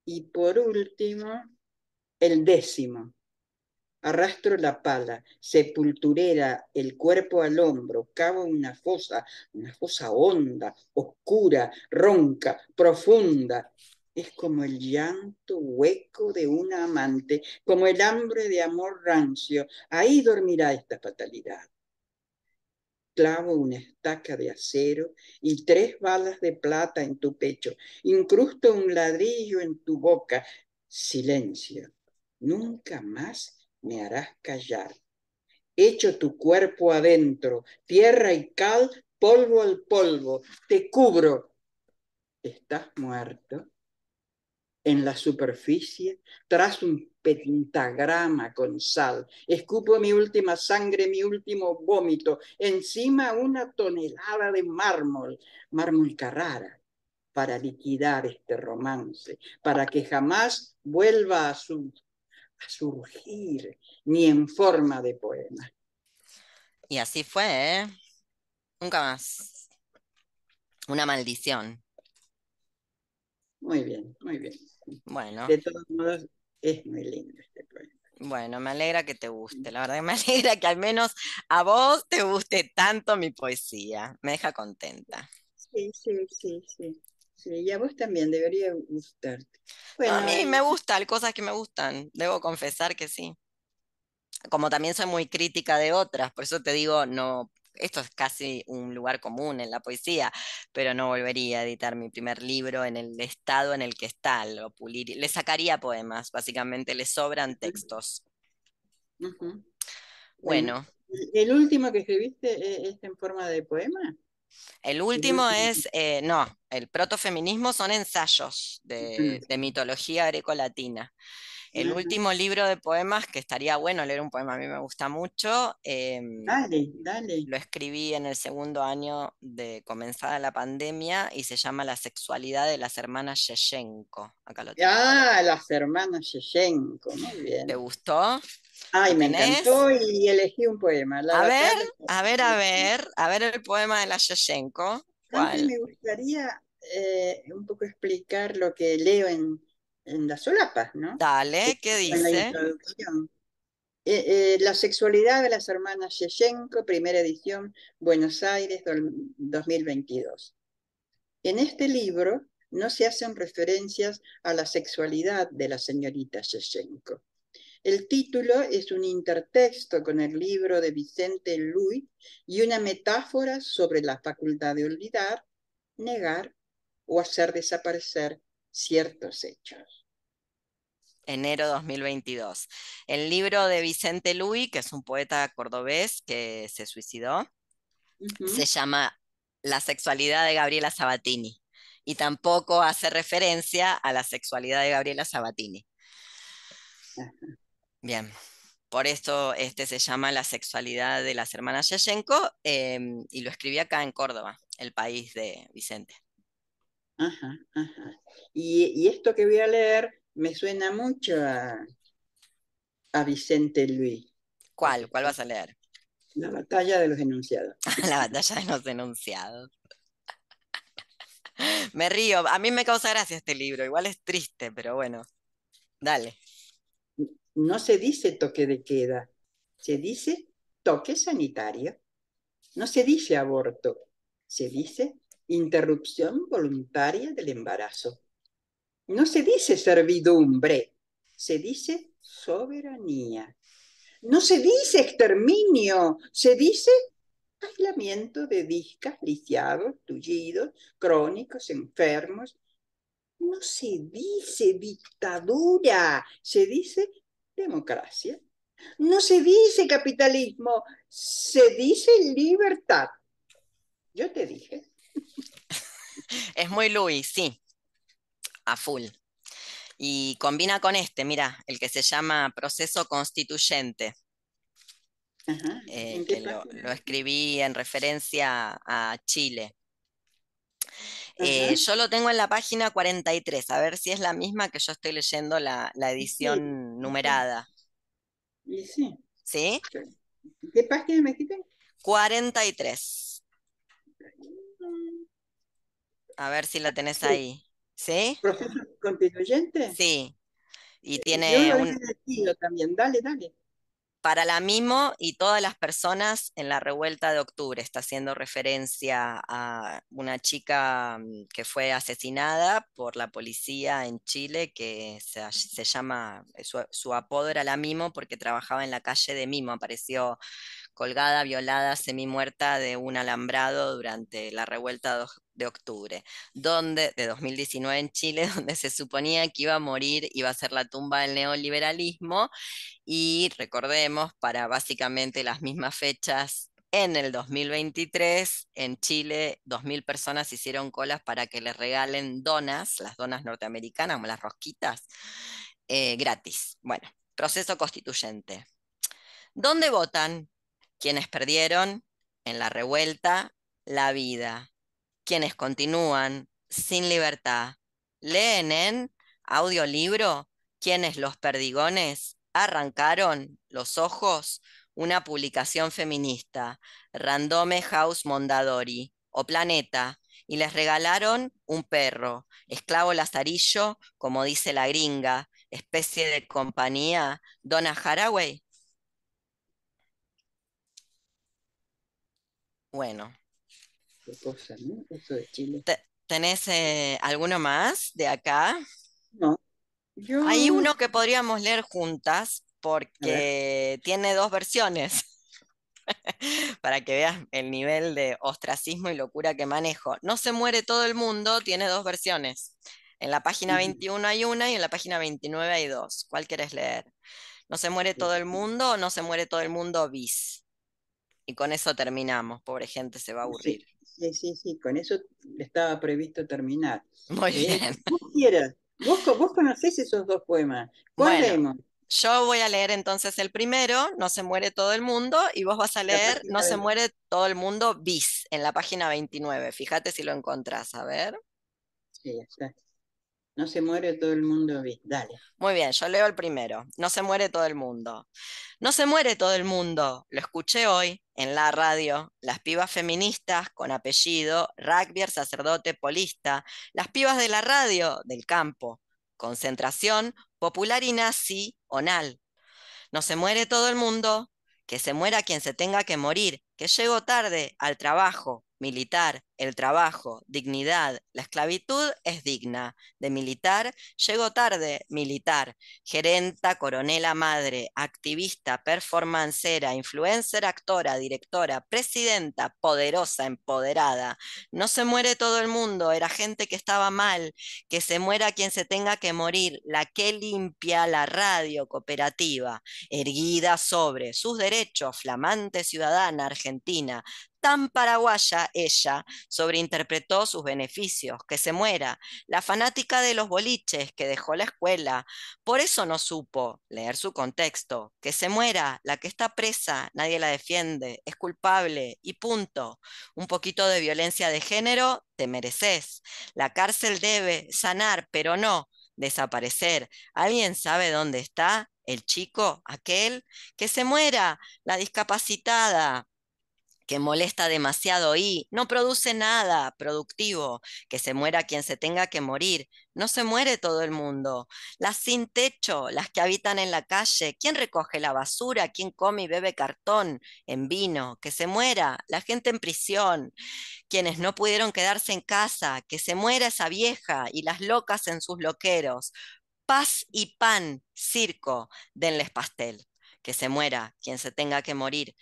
Y por último, el décimo. Arrastro la pala, sepulturera, el cuerpo al hombro, cavo una fosa, una fosa honda, oscura, ronca, profunda. Es como el llanto hueco de una amante, como el hambre de amor rancio. Ahí dormirá esta fatalidad. Clavo una estaca de acero y tres balas de plata en tu pecho. Incrusto un ladrillo en tu boca. Silencio. Nunca más me harás callar. Echo tu cuerpo adentro, tierra y cal polvo al polvo, te cubro. Estás muerto en la superficie, tras un pentagrama con sal. Escupo mi última sangre, mi último vómito, encima una tonelada de mármol, mármol Carrara, para liquidar este romance, para que jamás vuelva a, a surgir, ni en forma de poema. Y así fue, ¿eh? Nunca más. Una maldición. Muy bien, muy bien. Bueno. De todos modos, es muy lindo este poema. Bueno, me alegra que te guste. La verdad que me alegra que al menos a vos te guste tanto mi poesía. Me deja contenta. Sí, sí, sí, sí. Sí, y a vos también debería gustarte. a mí me gusta, hay cosas que me gustan. Debo confesar que sí. Como también soy muy crítica de otras, por eso te digo, no esto es casi un lugar común en la poesía, pero no volvería a editar mi primer libro en el estado en el que está, lo pulir, le sacaría poemas, básicamente le sobran textos. Bueno. ¿El último que escribiste e-, es en forma de poema? El último es, eh, no, el protofeminismo son ensayos de, de mitología grecolatina. El último libro de poemas, que estaría bueno leer un poema, a mí me gusta mucho. Em, dale, dale. Lo escribí en el segundo año de comenzada la pandemia y se llama La sexualidad de las hermanas Yeshenko. Acá lo tengo. Ah, las hermanas Yeshenko, muy bien. ¿Te gustó? Ay, me encantó y elegí un poema. a ver, a ver, a ver, a ver el poema de la Yeshenko. ¿Cuál? me gustaría eh, un poco explicar lo que leo en en las solapas, ¿no? Dale, ¿qué dice? Eh, eh, la sexualidad de las hermanas Shechenko, primera edición, Buenos Aires 2022. En este libro no se hacen referencias a la sexualidad de la señorita Shechenko. El título es un intertexto con el libro de Vicente Luis y una metáfora sobre la facultad de olvidar, negar o hacer desaparecer ciertos hechos. Enero 2022. El libro de Vicente Luis, que es un poeta cordobés que se suicidó, se llama La sexualidad de Gabriela Sabatini y tampoco hace referencia a la sexualidad de Gabriela Sabatini. Bien, por esto este se llama La sexualidad de las hermanas Yashenko em, y lo escribí acá en Córdoba, el país de Vicente. Ajá, ajá. Y, esto que voy a leer me suena mucho a, a Vicente Luis. ¿Cuál? ¿Cuál vas a leer? La batalla de los enunciados. La batalla de los enunciados. me río, a mí me causa gracia este libro, igual es triste, pero bueno, dale. No se dice toque de queda, se dice toque sanitario. No se dice aborto, se dice interrupción voluntaria del embarazo. No se dice servidumbre, se dice soberanía. No se dice exterminio, se dice aislamiento de discas, lisiados, tullidos, crónicos, enfermos. No se dice dictadura, se dice democracia. No se dice capitalismo, se dice libertad. Yo te dije, es muy Louis, sí, a full. Y combina con este, mira, el que se llama proceso constituyente. Eh, que lo, escribí en referencia a Chile. Eh, yo lo tengo en la página 43, a ver si es la misma que yo estoy leyendo la, edición numerada. sí. ¿Sí? ¿Qué página me dijiste? 43. A ver si la tenés ahí. ¿Sí? ¿Proceso constituyente? Sí. Y tiene. Yo un... también. Dale, dale. Para la MIMO y todas las personas en la revuelta de octubre. Está haciendo referencia a una chica mm, que fue asesinada por la policía en Chile, que se, llama, su, su, apodo era la Mimo porque trabajaba en la calle de Mimo. Apareció colgada, violada, semi-muerta de un alambrado durante la revuelta de octubre, donde, de 2019 en Chile, donde se suponía que iba a morir, iba a ser la tumba del neoliberalismo, y recordemos, para básicamente las mismas fechas en el 2023 en Chile 2.000 personas hicieron colas para que les regalen donas, las donas norteamericanas, como las rosquitas, eh, gratis. Bueno, proceso constituyente. ¿Dónde votan? Quienes perdieron en la revuelta la vida, quienes continúan sin libertad, leen en audiolibro quienes los perdigones arrancaron los ojos una publicación feminista, Randome House Mondadori o Planeta, y les regalaron un perro, esclavo lazarillo, como dice la gringa, especie de compañía, Donna Haraway. Bueno. Qué cosa, ¿no? Eso de Chile. ¿Tenés eh, alguno más de acá? No. Hay uno que podríamos leer juntas porque tiene dos versiones. Para que veas el nivel de ostracismo y locura que manejo. No se muere todo el mundo, tiene dos versiones. En la página 21 hay una y en la página 29 hay dos. ¿Cuál quieres leer? ¿No se muere todo el mundo o no se muere todo el mundo bis? Y con eso terminamos, pobre gente se va a aburrir. Sí, sí, sí, con eso estaba previsto terminar. Muy eh, bien. Vos, vos, conocés esos dos poemas. ¿Cuál leemos? Yo voy a leer entonces el primero, No se muere todo el mundo, y vos vas a leer No se muere todo el mundo bis en la página 29. Fíjate si lo encontrás, a ver. Sí, está. No se muere todo el mundo dale. Muy bien, yo leo el primero. No se muere todo el mundo. No se muere todo el mundo. Lo escuché hoy en la radio. Las pibas feministas con apellido, rugby, sacerdote, polista. Las pibas de la radio, del campo. Concentración, popular y nazi, onal. No se muere todo el mundo, que se muera quien se tenga que morir, que llego tarde al trabajo, militar, el trabajo, dignidad, la esclavitud es digna. De militar, llego tarde, militar, gerenta, coronela madre, activista, performancera, influencer, actora, directora, presidenta, poderosa, empoderada. No se muere todo el mundo, era gente que estaba mal, que se muera quien se tenga que morir, la que limpia la radio cooperativa, erguida sobre sus derechos, flamante ciudadana argentina, tan paraguaya ella, sobreinterpretó sus beneficios, que se muera, la fanática de los boliches que dejó la escuela, por eso no supo leer su contexto, que se muera, la que está presa, nadie la defiende, es culpable y punto. Un poquito de violencia de género, te mereces. La cárcel debe sanar, pero no desaparecer. ¿Alguien sabe dónde está? El chico, aquel, que se muera, la discapacitada, que molesta demasiado y no produce nada productivo, que se muera quien se tenga que morir, no se muere todo el mundo. Las sin techo, las que habitan en la calle, ¿quién recoge la basura? ¿Quién come y bebe cartón en vino? Que se muera la gente en prisión, quienes no pudieron quedarse en casa, que se muera esa vieja y las locas en sus loqueros. Paz y pan, circo, denles pastel que se muera quien se tenga que morir,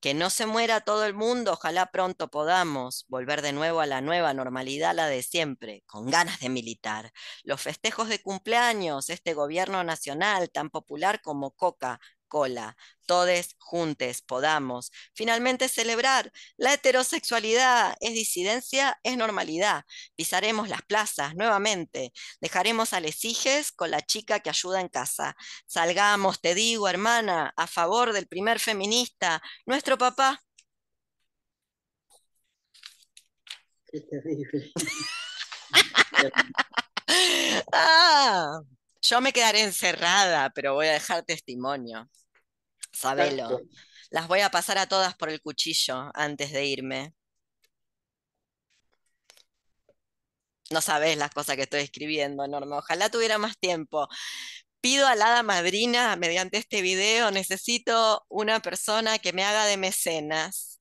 que no se muera todo el mundo, ojalá pronto podamos volver de nuevo a la nueva normalidad, la de siempre, con ganas de militar. Los festejos de cumpleaños, este gobierno nacional tan popular como Coca, cola. Todes juntes podamos finalmente celebrar la heterosexualidad. Es disidencia, es normalidad. Pisaremos las plazas nuevamente. Dejaremos a Lesiges con la chica que ayuda en casa. Salgamos, te digo, hermana, a favor del primer feminista, nuestro papá. Qué terrible. ah, yo me quedaré encerrada, pero voy a dejar testimonio. Sabelo. Las voy a pasar a todas por el cuchillo antes de irme. No sabes las cosas que estoy escribiendo, Norma. Ojalá tuviera más tiempo. Pido a la hada madrina, mediante este video, necesito una persona que me haga de mecenas.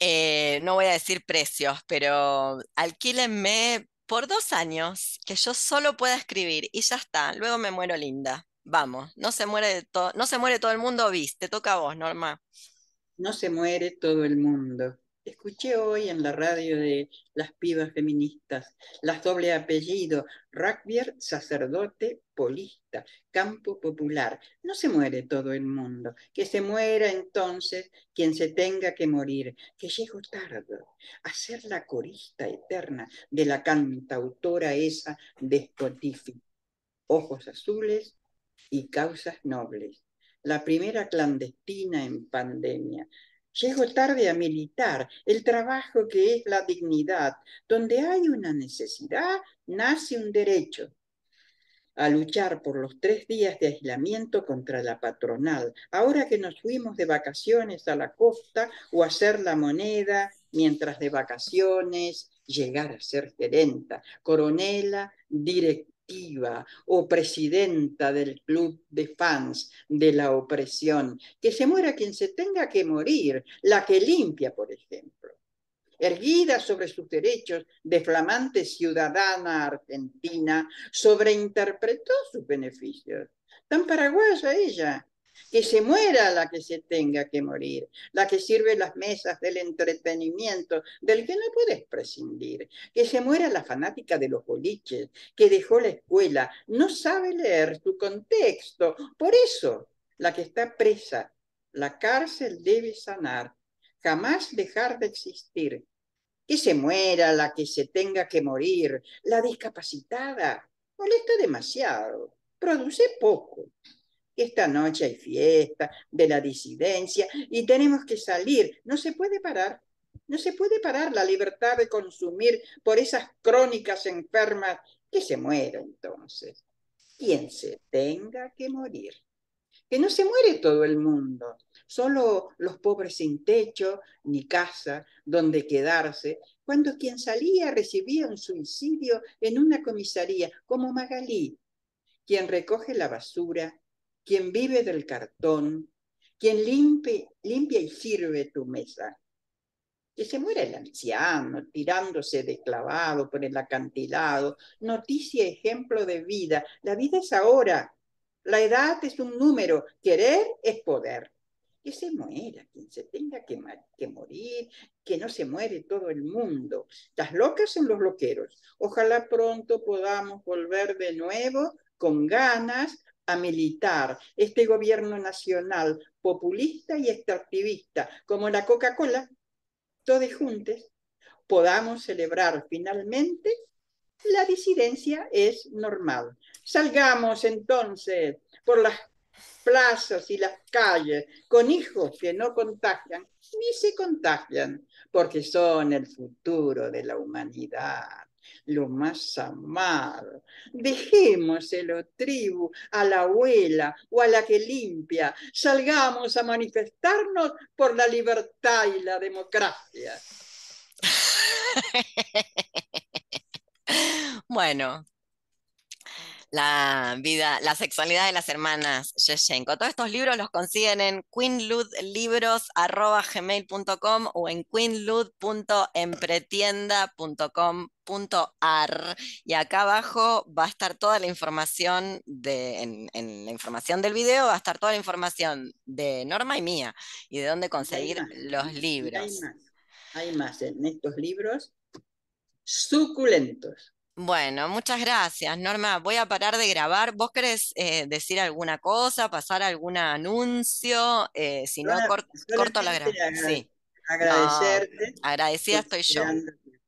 Eh, no voy a decir precios, pero alquílenme por dos años, que yo solo pueda escribir y ya está. Luego me muero linda. Vamos, no se muere, no se muere todo el mundo, bis. Te toca a vos, Norma. No se muere todo el mundo. Escuché hoy en la radio de las pibas feministas, las doble apellido, Rackbier, sacerdote, polista, campo popular. No se muere todo el mundo, que se muera entonces quien se tenga que morir, que llego tarde a ser la corista eterna de la cantautora esa despotífica. Ojos azules y causas nobles. La primera clandestina en pandemia, Llego tarde a militar, el trabajo que es la dignidad. Donde hay una necesidad, nace un derecho a luchar por los tres días de aislamiento contra la patronal. Ahora que nos fuimos de vacaciones a la costa o a hacer la moneda, mientras de vacaciones llegar a ser gerenta, coronela, directora o presidenta del club de fans de la opresión, que se muera quien se tenga que morir, la que limpia, por ejemplo. Erguida sobre sus derechos de flamante ciudadana argentina, sobreinterpretó sus beneficios. Tan paraguaya ella, que se muera la que se tenga que morir, la que sirve las mesas del entretenimiento, del que no puedes prescindir, que se muera la fanática de los boliches, que dejó la escuela, no sabe leer su contexto, por eso la que está presa, la cárcel debe sanar, jamás dejar de existir. Que se muera la que se tenga que morir, la discapacitada, molesta demasiado, produce poco, esta noche hay fiesta de la disidencia y tenemos que salir. No se puede parar. No se puede parar la libertad de consumir por esas crónicas enfermas que se muera entonces. Quien se tenga que morir. Que no se muere todo el mundo, solo los pobres sin techo ni casa donde quedarse, cuando quien salía recibía un suicidio en una comisaría, como Magalí, quien recoge la basura quien vive del cartón, quien limpia y sirve tu mesa. Que se muera el anciano tirándose de clavado por el acantilado. Noticia, ejemplo de vida. La vida es ahora. La edad es un número. Querer es poder. Que se muera quien se tenga que, morir, que no se muere todo el mundo. Las locas son los loqueros. Ojalá pronto podamos volver de nuevo con ganas a militar este gobierno nacional populista y extractivista como la Coca-Cola, todos juntos, podamos celebrar finalmente la disidencia es normal. Salgamos entonces por las plazas y las calles con hijos que no contagian ni se contagian, porque son el futuro de la humanidad lo más amado. Dejémoselo, tribu, a la abuela o a la que limpia. Salgamos a manifestarnos por la libertad y la democracia. bueno, la vida, la sexualidad de las hermanas Yeshenko. Todos estos libros los consiguen en queenludlibros.gmail.com o en queenlud.empretienda.com.ar y acá abajo va a estar toda la información de, en, la información del video va a estar toda la información de Norma y mía y de dónde conseguir los libros. Hay más, hay más en estos libros suculentos. Bueno, muchas gracias, Norma. Voy a parar de grabar. ¿Vos querés eh, decir alguna cosa, pasar algún anuncio? Eh, si no, corto la grabación. Sí. Agradecerte. agradecida estoy yo. Ha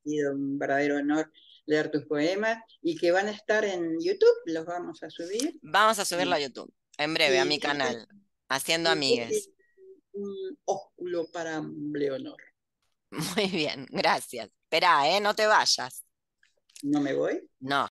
sido un verdadero honor leer tus poemas y que van a estar en YouTube, los vamos a subir. Vamos a subirlo a YouTube, en breve, a mi canal, haciendo amigues. Un óculo para Leonor. Muy bien, gracias. Esperá, ¿eh? No te vayas. ¿No me voy? No,